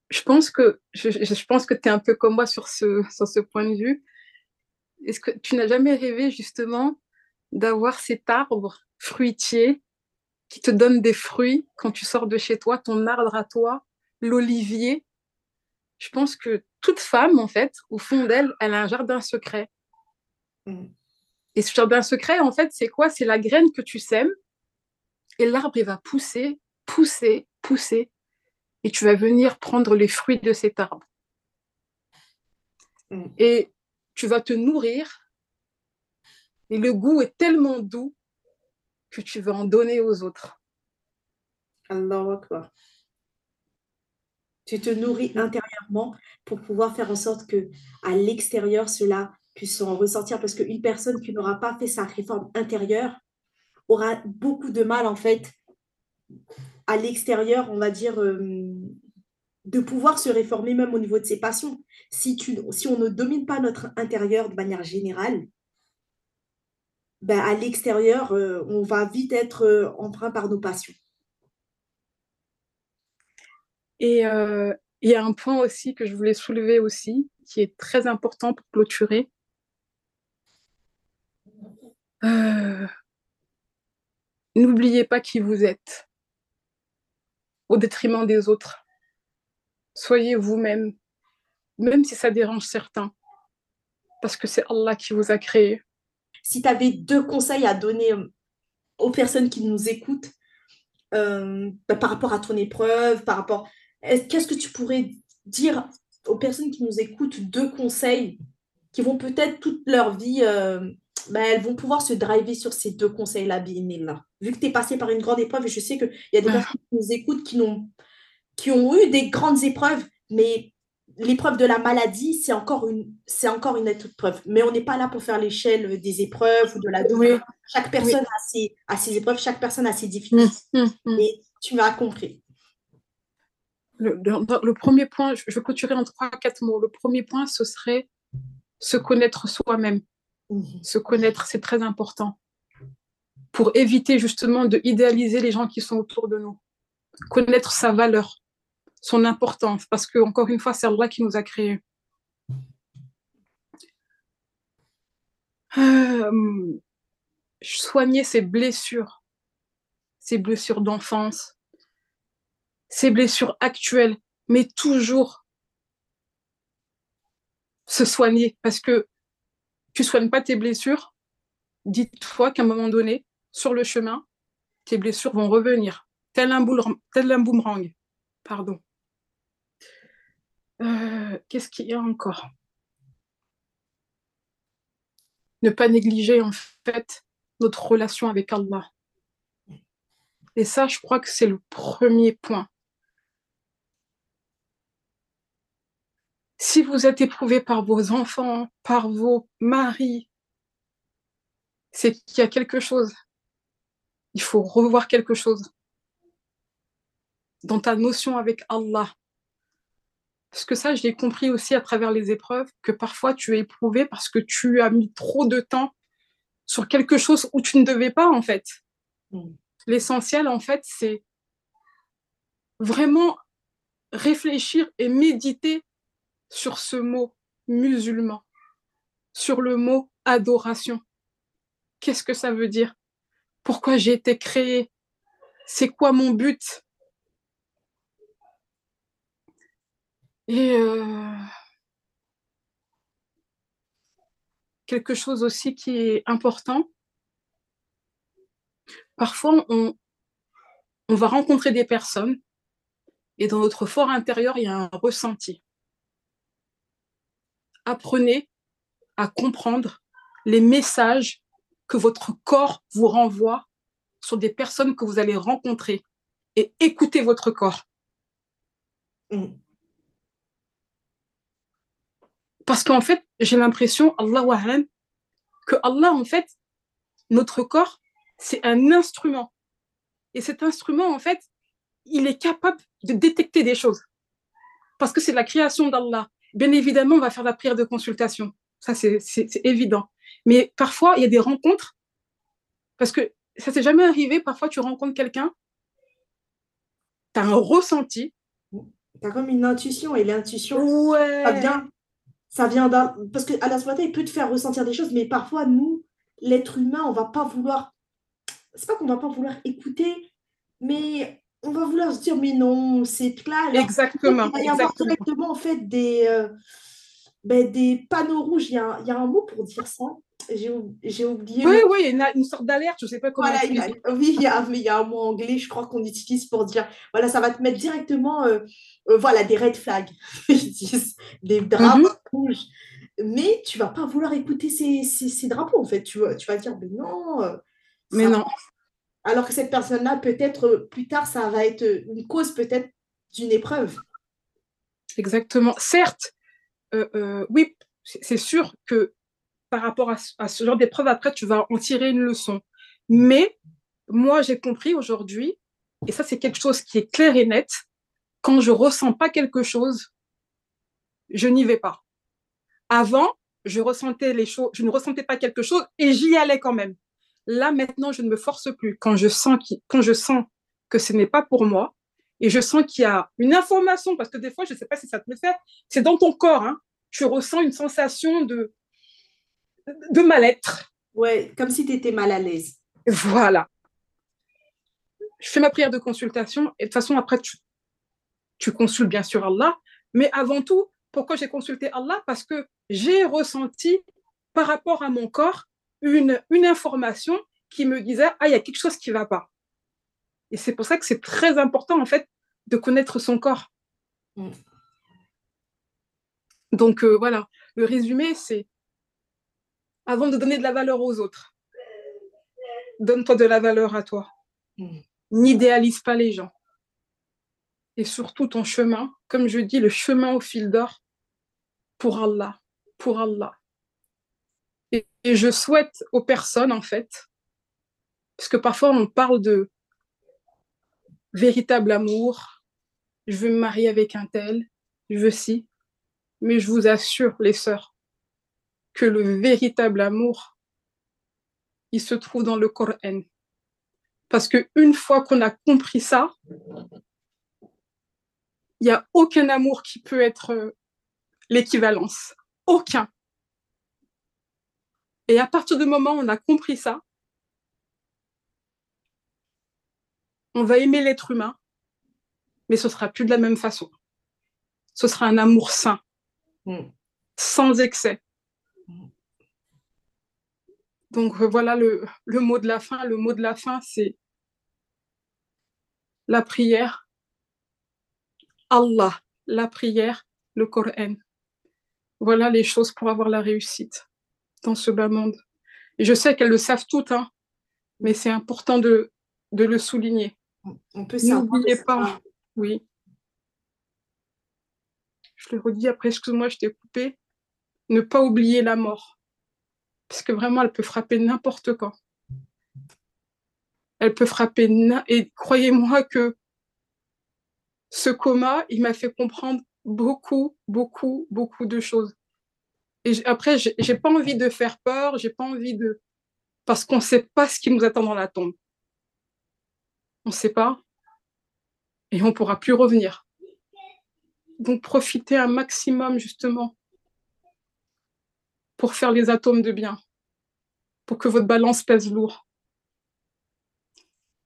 je pense que, je, je pense que tu es un peu comme moi sur ce, sur ce point de vue. Est-ce que tu n'as jamais rêvé justement d'avoir cet arbre fruitier qui te donne des fruits quand tu sors de chez toi, ton arbre à toi, l'olivier? Je pense que toute femme, en fait, au fond d'elle, elle a un jardin secret. Mm. Et ce jardin secret, en fait, c'est quoi? C'est la graine que tu sèmes et l'arbre, il va pousser, pousser, pousser et tu vas venir prendre les fruits de cet arbre. Mm. Et tu vas te nourrir et le goût est tellement doux que tu vas en donner aux autres. Allah Tu te nourris intérieurement pour pouvoir faire en sorte que à l'extérieur cela puisse en ressortir parce qu'une personne qui n'aura pas fait sa réforme intérieure aura beaucoup de mal en fait à l'extérieur, on va dire, euh, de pouvoir se réformer même au niveau de ses passions. Si, on ne domine pas notre intérieur de manière générale, ben à l'extérieur, euh, on va vite être euh, emprunt par nos passions. Et il y a un point aussi que je voulais soulever aussi, qui est très important pour clôturer, euh, n'oubliez pas qui vous êtes au détriment des autres. Soyez vous-même, même si ça dérange certains, parce que c'est Allah qui vous a créé. Si tu avais deux conseils à donner euh, aux personnes qui nous écoutent euh, bah, par rapport à ton épreuve, par rapport... Qu'est-ce que tu pourrais dire aux personnes qui nous écoutent deux conseils qui vont peut-être toute leur vie bah, elles vont pouvoir se driver sur ces deux conseils-là, là. Vu que tu es passé par une grande épreuve, et je sais qu'il y a des personnes qui nous écoutent qui, ont, qui ont eu des grandes épreuves, mais l'épreuve de la maladie, c'est encore une, c'est encore une épreuve. Mais on n'est pas là pour faire l'échelle des épreuves ou de la douleur. Chaque personne a, ses, a, ses, épreuves, chaque personne a ses difficultés. Mmh. Et tu m'as compris. Le, le, premier point, je vais clôturer en trois, quatre mots. Le premier point, ce serait se connaître soi-même. Mhm. Se connaître, c'est très important pour éviter justement de idéaliser les gens qui sont autour de nous. Connaître sa valeur, son importance, parce que encore une fois, c'est Allah qui nous a créés. Euh, soigner ses blessures, ses blessures d'enfance, ses blessures actuelles, mais toujours se soigner parce que tu soignes pas tes blessures, dis-toi qu'à un moment donné, sur le chemin, tes blessures vont revenir, tel un, tel un boomerang. Pardon. Euh, qu'est-ce qu'il y a encore? Ne pas négliger en fait notre relation avec Allah. Et ça, je crois que c'est le premier point. Si vous êtes éprouvé par vos enfants, par vos maris, c'est qu'il y a quelque chose. Il faut revoir quelque chose dans ta notion avec Allah. Parce que ça, je l'ai compris aussi à travers les épreuves, que parfois tu es éprouvé parce que tu as mis trop de temps sur quelque chose où tu ne devais pas, en fait. Mm. L'essentiel, en fait, c'est vraiment réfléchir et méditer sur ce mot musulman, sur le mot adoration. Qu'est-ce que ça veut dire? Pourquoi j'ai été créé C'est quoi mon but? Et euh, quelque chose aussi qui est important, parfois on, on va rencontrer des personnes et dans notre fort intérieur, il y a un ressenti. Apprenez à comprendre les messages que votre corps vous renvoie sur des personnes que vous allez rencontrer et écoutez votre corps. Mm. Parce qu'en fait, j'ai l'impression, Allah que Allah, en fait, notre corps, c'est un instrument. Et cet instrument, en fait, il est capable de détecter des choses. Parce que c'est la création d'Allah. Bien évidemment, on va faire la prière de consultation. Ça, c'est évident. Mais parfois, il y a des rencontres. Parce que ça s'est jamais arrivé. Parfois, tu rencontres quelqu'un, tu as un ressenti. Tu as comme une intuition. Et l'intuition, ouais. ça vient ça vient d'un. Parce qu'à la il peut te faire ressentir des choses, mais parfois, nous, l'être humain, on va pas vouloir. C'est pas qu'on va pas vouloir écouter, mais on va vouloir se dire, mais non, c'est là. exactement. Il va y avoir directement, en fait, des, euh, ben, des panneaux rouges. Il y, a, il y, a, un mot pour dire ça. J'ai oublié. Oui, oui, il y a une, sorte d'alerte, je ne sais pas comment. Voilà, il oui, il y, a, il y a un mot anglais, je crois qu'on utilise pour dire. Voilà, ça va te mettre directement. Euh, euh, voilà, des red flags, ils disent, des drapeaux mhm. rouges. Mais tu vas pas vouloir écouter ces, ces, drapeaux, en fait. Tu, tu vas dire, mais non. Mais non. Alors que cette personne-là, peut-être euh, plus tard, ça va être une cause peut-être d'une épreuve. Exactement. Certes, oui, c'est sûr que par rapport à, à ce genre d'épreuve, après, tu vas en tirer une leçon. Mais moi, j'ai compris aujourd'hui, et ça, c'est quelque chose qui est clair et net, quand je ressens pas quelque chose, je n'y vais pas. Avant, je ressentais je ne ressentais pas quelque chose et j'y allais quand même. Là, maintenant, je ne me force plus. Quand je sens, quand je sens que ce n'est pas pour moi et je sens qu'il y a une information, parce que des fois, je ne sais pas si ça te le fait, c'est dans ton corps. Hein, tu ressens une sensation de, de mal-être. Ouais, comme si tu étais mal à l'aise. Voilà. Je fais ma prière de consultation et de toute façon, après, tu, tu consultes bien sûr Allah, mais avant tout, pourquoi j'ai consulté Allah? Parce que j'ai ressenti par rapport à mon corps une, une information qui me disait, ah, il y a quelque chose qui ne va pas. Et c'est pour ça que c'est très important, en fait, de connaître son corps. Mm. Donc euh, voilà, le résumé, c'est avant de donner de la valeur aux autres, donne-toi de la valeur à toi. Mm. N'idéalise pas les gens et surtout ton chemin, comme je dis, le chemin au fil d'or pour Allah, pour Allah. Et, je souhaite aux personnes, en fait, parce que parfois on parle de véritable amour, je veux me marier avec un tel, je veux si, mais je vous assure, les sœurs, que le véritable amour, il se trouve dans le Coran. Parce qu'une fois qu'on a compris ça, il n'y a aucun amour qui peut être euh, l'équivalence. Aucun. Et à partir du moment où on a compris ça, on va aimer l'être humain, mais ce sera plus de la même façon. Ce sera un amour sain, mm. sans excès. Donc euh, voilà le, mot de la fin. Le mot de la fin, c'est la prière, Allah, la prière, le Coran. Voilà les choses pour avoir la réussite dans ce bas monde. Et je sais qu'elles le savent toutes, hein, mais c'est important de, de le souligner. On peut N'oubliez pas, oui. Je le redis après, excuse-moi, je t'ai coupé. Ne pas oublier la mort. Parce que vraiment, elle peut frapper n'importe quand. Elle peut frapper. Et croyez-moi que ce coma, il m'a fait comprendre beaucoup, beaucoup, beaucoup de choses. Et après, j'ai pas envie de faire peur, j'ai pas envie de. Parce qu'on sait pas ce qui nous attend dans la tombe. On sait pas. Et on pourra plus revenir. Donc profitez un maximum justement pour faire les atomes de bien, pour que votre balance pèse lourd.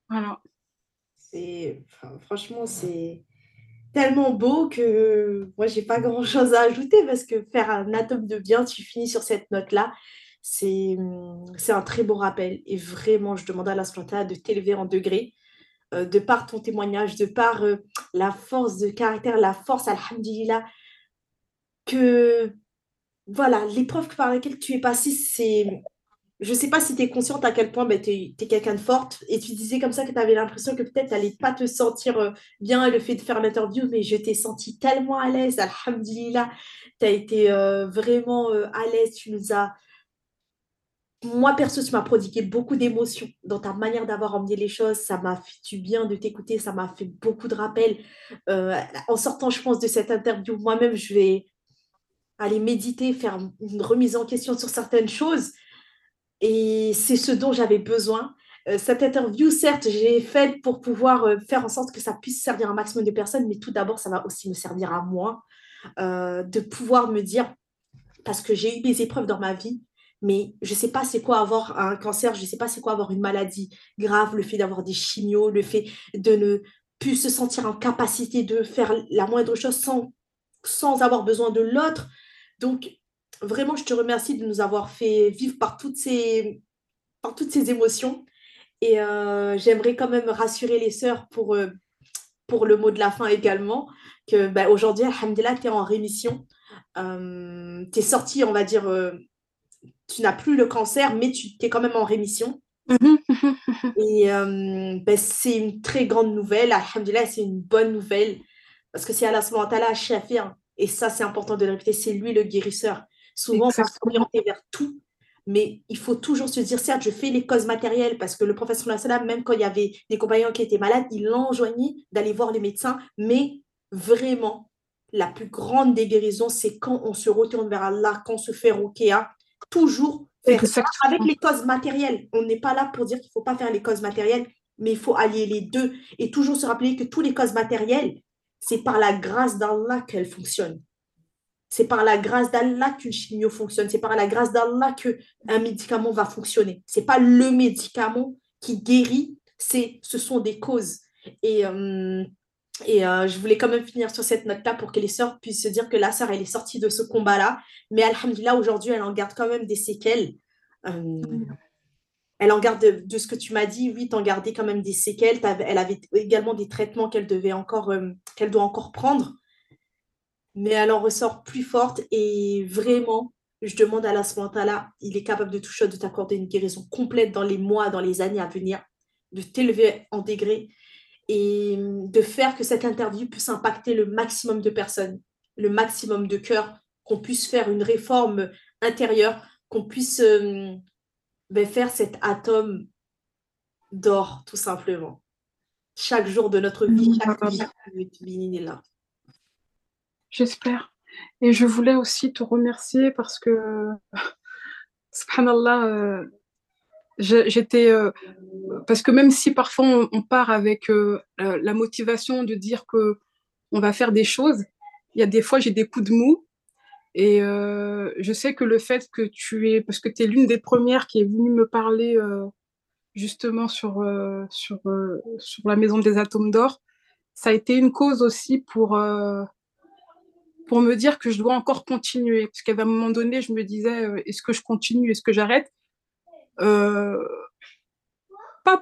Voilà. Franchement, c'est tellement beau que moi, j'ai pas grand chose à ajouter parce que faire un atome de bien, tu finis sur cette note-là, c'est, c'est un très beau rappel. Et vraiment, je demande à la de t'élever en degré euh, de par ton témoignage, de par euh, la force de caractère, la force, alhamdulillah, que voilà, l'épreuve par laquelle tu es passé, c'est. Je ne sais pas si tu es consciente à quel point ben, tu es, quelqu'un de forte et tu disais comme ça que tu avais l'impression que peut-être tu n'allais pas te sentir euh, bien le fait de faire l'interview, mais je t'ai senti tellement à l'aise, alhamdulillah. Tu as été vraiment à l'aise, tu nous as moi, perso, tu m'as prodigué beaucoup d'émotions dans ta manière d'avoir emmené les choses. Ça m'a fait du bien de t'écouter. Ça m'a fait beaucoup de rappels. Euh, en sortant, je pense, de cette interview, moi-même, je vais aller méditer, faire une remise en question sur certaines choses. Et c'est ce dont j'avais besoin. Euh, cette interview, certes, j'ai faite pour pouvoir euh, faire en sorte que ça puisse servir un maximum de personnes, mais tout d'abord, ça va aussi me servir à moi de pouvoir me dire, parce que j'ai eu des épreuves dans ma vie, mais je ne sais pas c'est quoi avoir un cancer, je ne sais pas c'est quoi avoir une maladie grave, le fait d'avoir des chimios, le fait de ne plus se sentir en capacité de faire la moindre chose sans, sans avoir besoin de l'autre. Donc, vraiment, je te remercie de nous avoir fait vivre par toutes ces, par toutes ces émotions. Et euh, j'aimerais quand même rassurer les sœurs pour, euh, pour le mot de la fin également, que bah, aujourd'hui, Alhamdulillah, tu es en rémission. Euh, tu es sortie, on va dire, tu n'as plus le cancer, mais tu es quand même en rémission. Et euh, ben, c'est une très grande nouvelle. Alhamdulillah, c'est une bonne nouvelle. Parce que c'est Allah subhanahu Shafir. Et ça, c'est important de le répéter. C'est lui le guérisseur. Souvent, on va s'orienter vers tout. Mais il faut toujours se dire, certes, je fais les causes matérielles parce que le professeur même quand il y avait des compagnons qui étaient malades, il enjoignait d'aller voir les médecins. Mais vraiment, la plus grande des guérisons, c'est quand on se retourne vers Allah, quand on se fait rukia, toujours faire ça avec les causes matérielles. On n'est pas là pour dire qu'il ne faut pas faire les causes matérielles, mais il faut allier les deux et toujours se rappeler que tous les causes matérielles, c'est par la grâce d'Allah qu'elles fonctionnent. C'est par la grâce d'Allah qu'une chimio fonctionne. C'est par la grâce d'Allah qu'un médicament va fonctionner. Ce n'est pas le médicament qui guérit, ce sont des causes. Et euh, euh, je voulais quand même finir sur cette note-là pour que les sœurs puissent se dire que la sœur, elle est sortie de ce combat-là. Mais alhamdulillah, aujourd'hui, elle en garde quand même des séquelles. Euh, elle en garde de, ce que tu m'as dit, oui, en gardais quand même des séquelles. Elle avait également des traitements qu'elle devait encore, qu'elle doit encore prendre. Mais elle en ressort plus forte et vraiment, je demande à la là, il est capable de tout de t'accorder une guérison complète dans les mois, dans les années à venir, de t'élever en degré et de faire que cette interview puisse impacter le maximum de personnes, le maximum de cœurs, qu'on puisse faire une réforme intérieure, qu'on puisse euh, ben, faire cet atome d'or, tout simplement. Chaque jour de notre vie, chaque vie, là. J'espère. Et je voulais aussi te remercier parce que, subhanallah, euh, j'étais euh, parce que même si parfois on, part avec euh, la motivation de dire que on va faire des choses, il y a des fois j'ai des coups de mou et euh, je sais que le fait que tu es parce que tu es l'une des premières qui est venue me parler justement sur, euh, sur, euh, sur la maison des atomes d'or, ça a été une cause aussi pour, euh, pour me dire que je dois encore continuer. Parce qu'à un moment donné, je me disais, est-ce que je continue, est-ce que j'arrête? Pas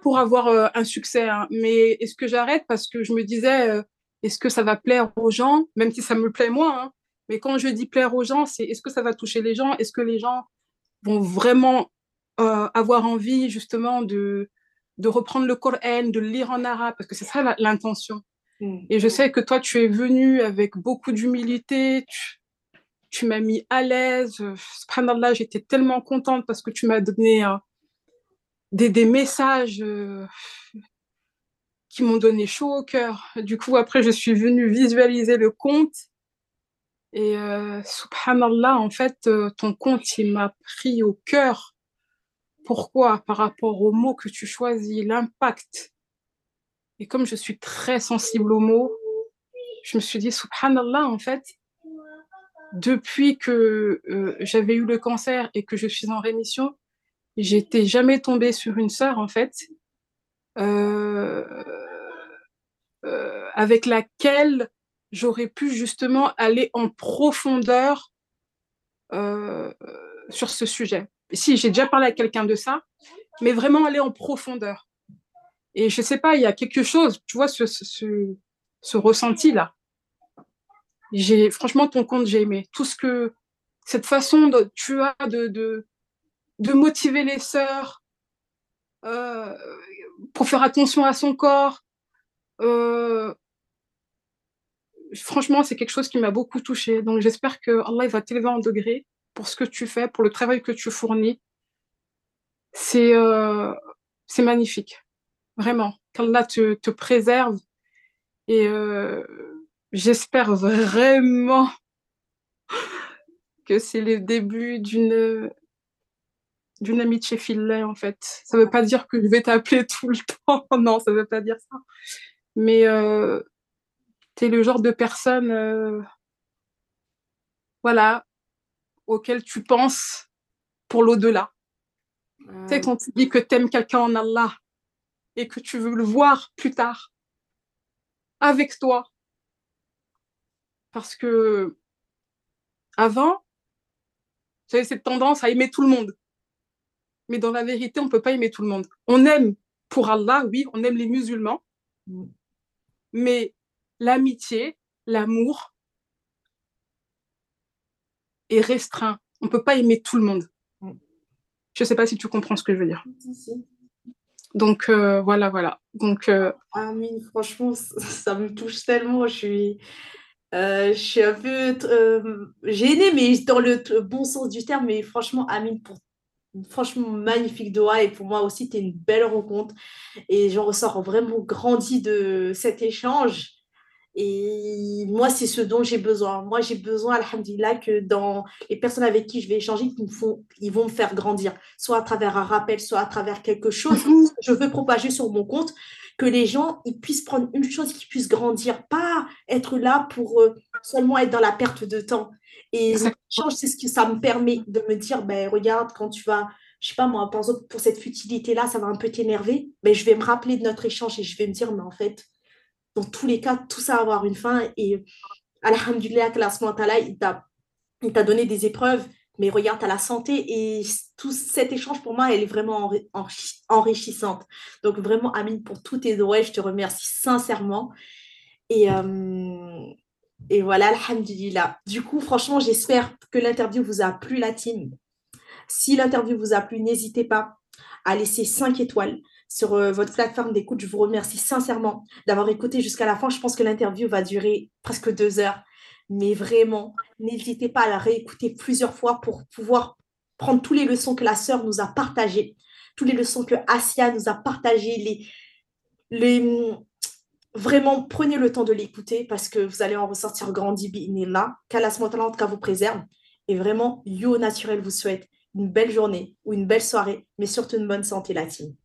pour avoir un succès, hein, mais est-ce que j'arrête? Parce que je me disais, est-ce que ça va plaire aux gens, même si ça me plaît moi. Hein, mais quand je dis plaire aux gens, c'est est-ce que ça va toucher les gens? Est-ce que les gens vont vraiment euh, avoir envie justement de, de reprendre le Coran, de le lire en arabe, parce que c'est ça l'intention. Mm. Et je sais que toi, tu es venu avec beaucoup d'humilité, tu, tu m'as mis à l'aise. Subhanallah, j'étais tellement contente parce que tu m'as donné euh, des, des, messages euh, qui m'ont donné chaud au cœur. Du coup, après, je suis venue visualiser le compte. Et euh, subhanallah, en fait, ton compte, il m'a pris au cœur pourquoi? Par rapport aux mots que tu choisis, l'impact. Et comme je suis très sensible aux mots, je me suis dit, subhanallah, en fait, depuis que euh, j'avais eu le cancer et que je suis en rémission, j'étais jamais tombée sur une sœur, en fait, euh, euh, avec laquelle j'aurais pu justement aller en profondeur sur ce sujet si j'ai déjà parlé à quelqu'un de ça, mais vraiment aller en profondeur. Et je sais pas, il y a quelque chose, tu vois, ce, ce, ce ressenti-là. J'ai, franchement, ton compte, j'ai aimé. Tout ce que, cette façon de, tu as de, de, de motiver les sœurs, euh, pour faire attention à son corps. Euh, franchement, c'est quelque chose qui m'a beaucoup touchée. Donc, j'espère que Allah va t'élever en degré pour ce que tu fais, pour le travail que tu fournis. C'est euh, c'est magnifique, vraiment. Qu'Allah te, te préserve et euh, j'espère vraiment que c'est le début d'une d'une amitié filée en fait. Ça veut pas dire que je vais t'appeler tout le temps, non, ça veut pas dire ça. Mais euh, tu es le genre de personne, euh, voilà, auquel tu penses pour l'au-delà. Tu sais, quand tu dis que tu aimes quelqu'un en Allah et que tu veux le voir plus tard avec toi. Parce que avant, j'avais cette tendance à aimer tout le monde. Mais dans la vérité, on ne peut pas aimer tout le monde. On aime pour Allah, oui, on aime les musulmans. Mais l'amitié, l'amour, est restreint. On peut pas aimer tout le monde. Mm. Je sais pas si tu comprends ce que je veux dire. Donc euh, voilà, voilà. Donc euh... Amine, franchement, ça me touche tellement. Je suis, euh, je suis un peu gênée, mais dans le bon sens du terme. Mais franchement, Amine, pour franchement magnifique doigt et pour moi aussi, tu es une belle rencontre. Et j'en ressors vraiment grandi de cet échange. Et moi, c'est ce dont j'ai besoin. Moi, j'ai besoin, alhamdulillah, que dans les personnes avec qui je vais échanger, ils, me font, ils vont me faire grandir, soit à travers un rappel, soit à travers quelque chose mhm. que je veux propager sur mon compte, que les gens ils puissent prendre une chose, qu'ils puissent grandir, pas être là pour euh, seulement être dans la perte de temps. Et c'est ce que ça me permet de me dire, ben, regarde, quand tu vas je sais pas moi, par exemple, pour cette futilité-là, ça va un peu t'énerver, mais ben, je vais me rappeler de notre échange et je vais me dire, mais en fait, dans tous les cas, tout ça avoir une fin. Et Alhamdulillah, il t'a, il t'a donné des épreuves, mais regarde, as la santé. Et tout cet échange, pour moi, elle est vraiment enrichissante. Donc, vraiment, Amine, pour tous tes doigts, je te remercie sincèrement. Et, euh, et voilà, Alhamdulillah. Du coup, franchement, j'espère que l'interview vous a plu, la team. Si l'interview vous a plu, n'hésitez pas à laisser 5 étoiles sur euh, votre plateforme d'écoute. Je vous remercie sincèrement d'avoir écouté jusqu'à la fin. Je pense que l'interview va durer presque deux heures. Mais vraiment, n'hésitez pas à la réécouter plusieurs fois pour pouvoir prendre toutes les leçons que la sœur nous a partagées, toutes les leçons que Asia nous a partagées, les, vraiment prenez le temps de l'écouter parce que vous allez en ressortir grandi là qu'Allah qu'à vous préserve et vraiment Yo Naturel vous souhaite une belle journée ou une belle soirée mais surtout une bonne santé la team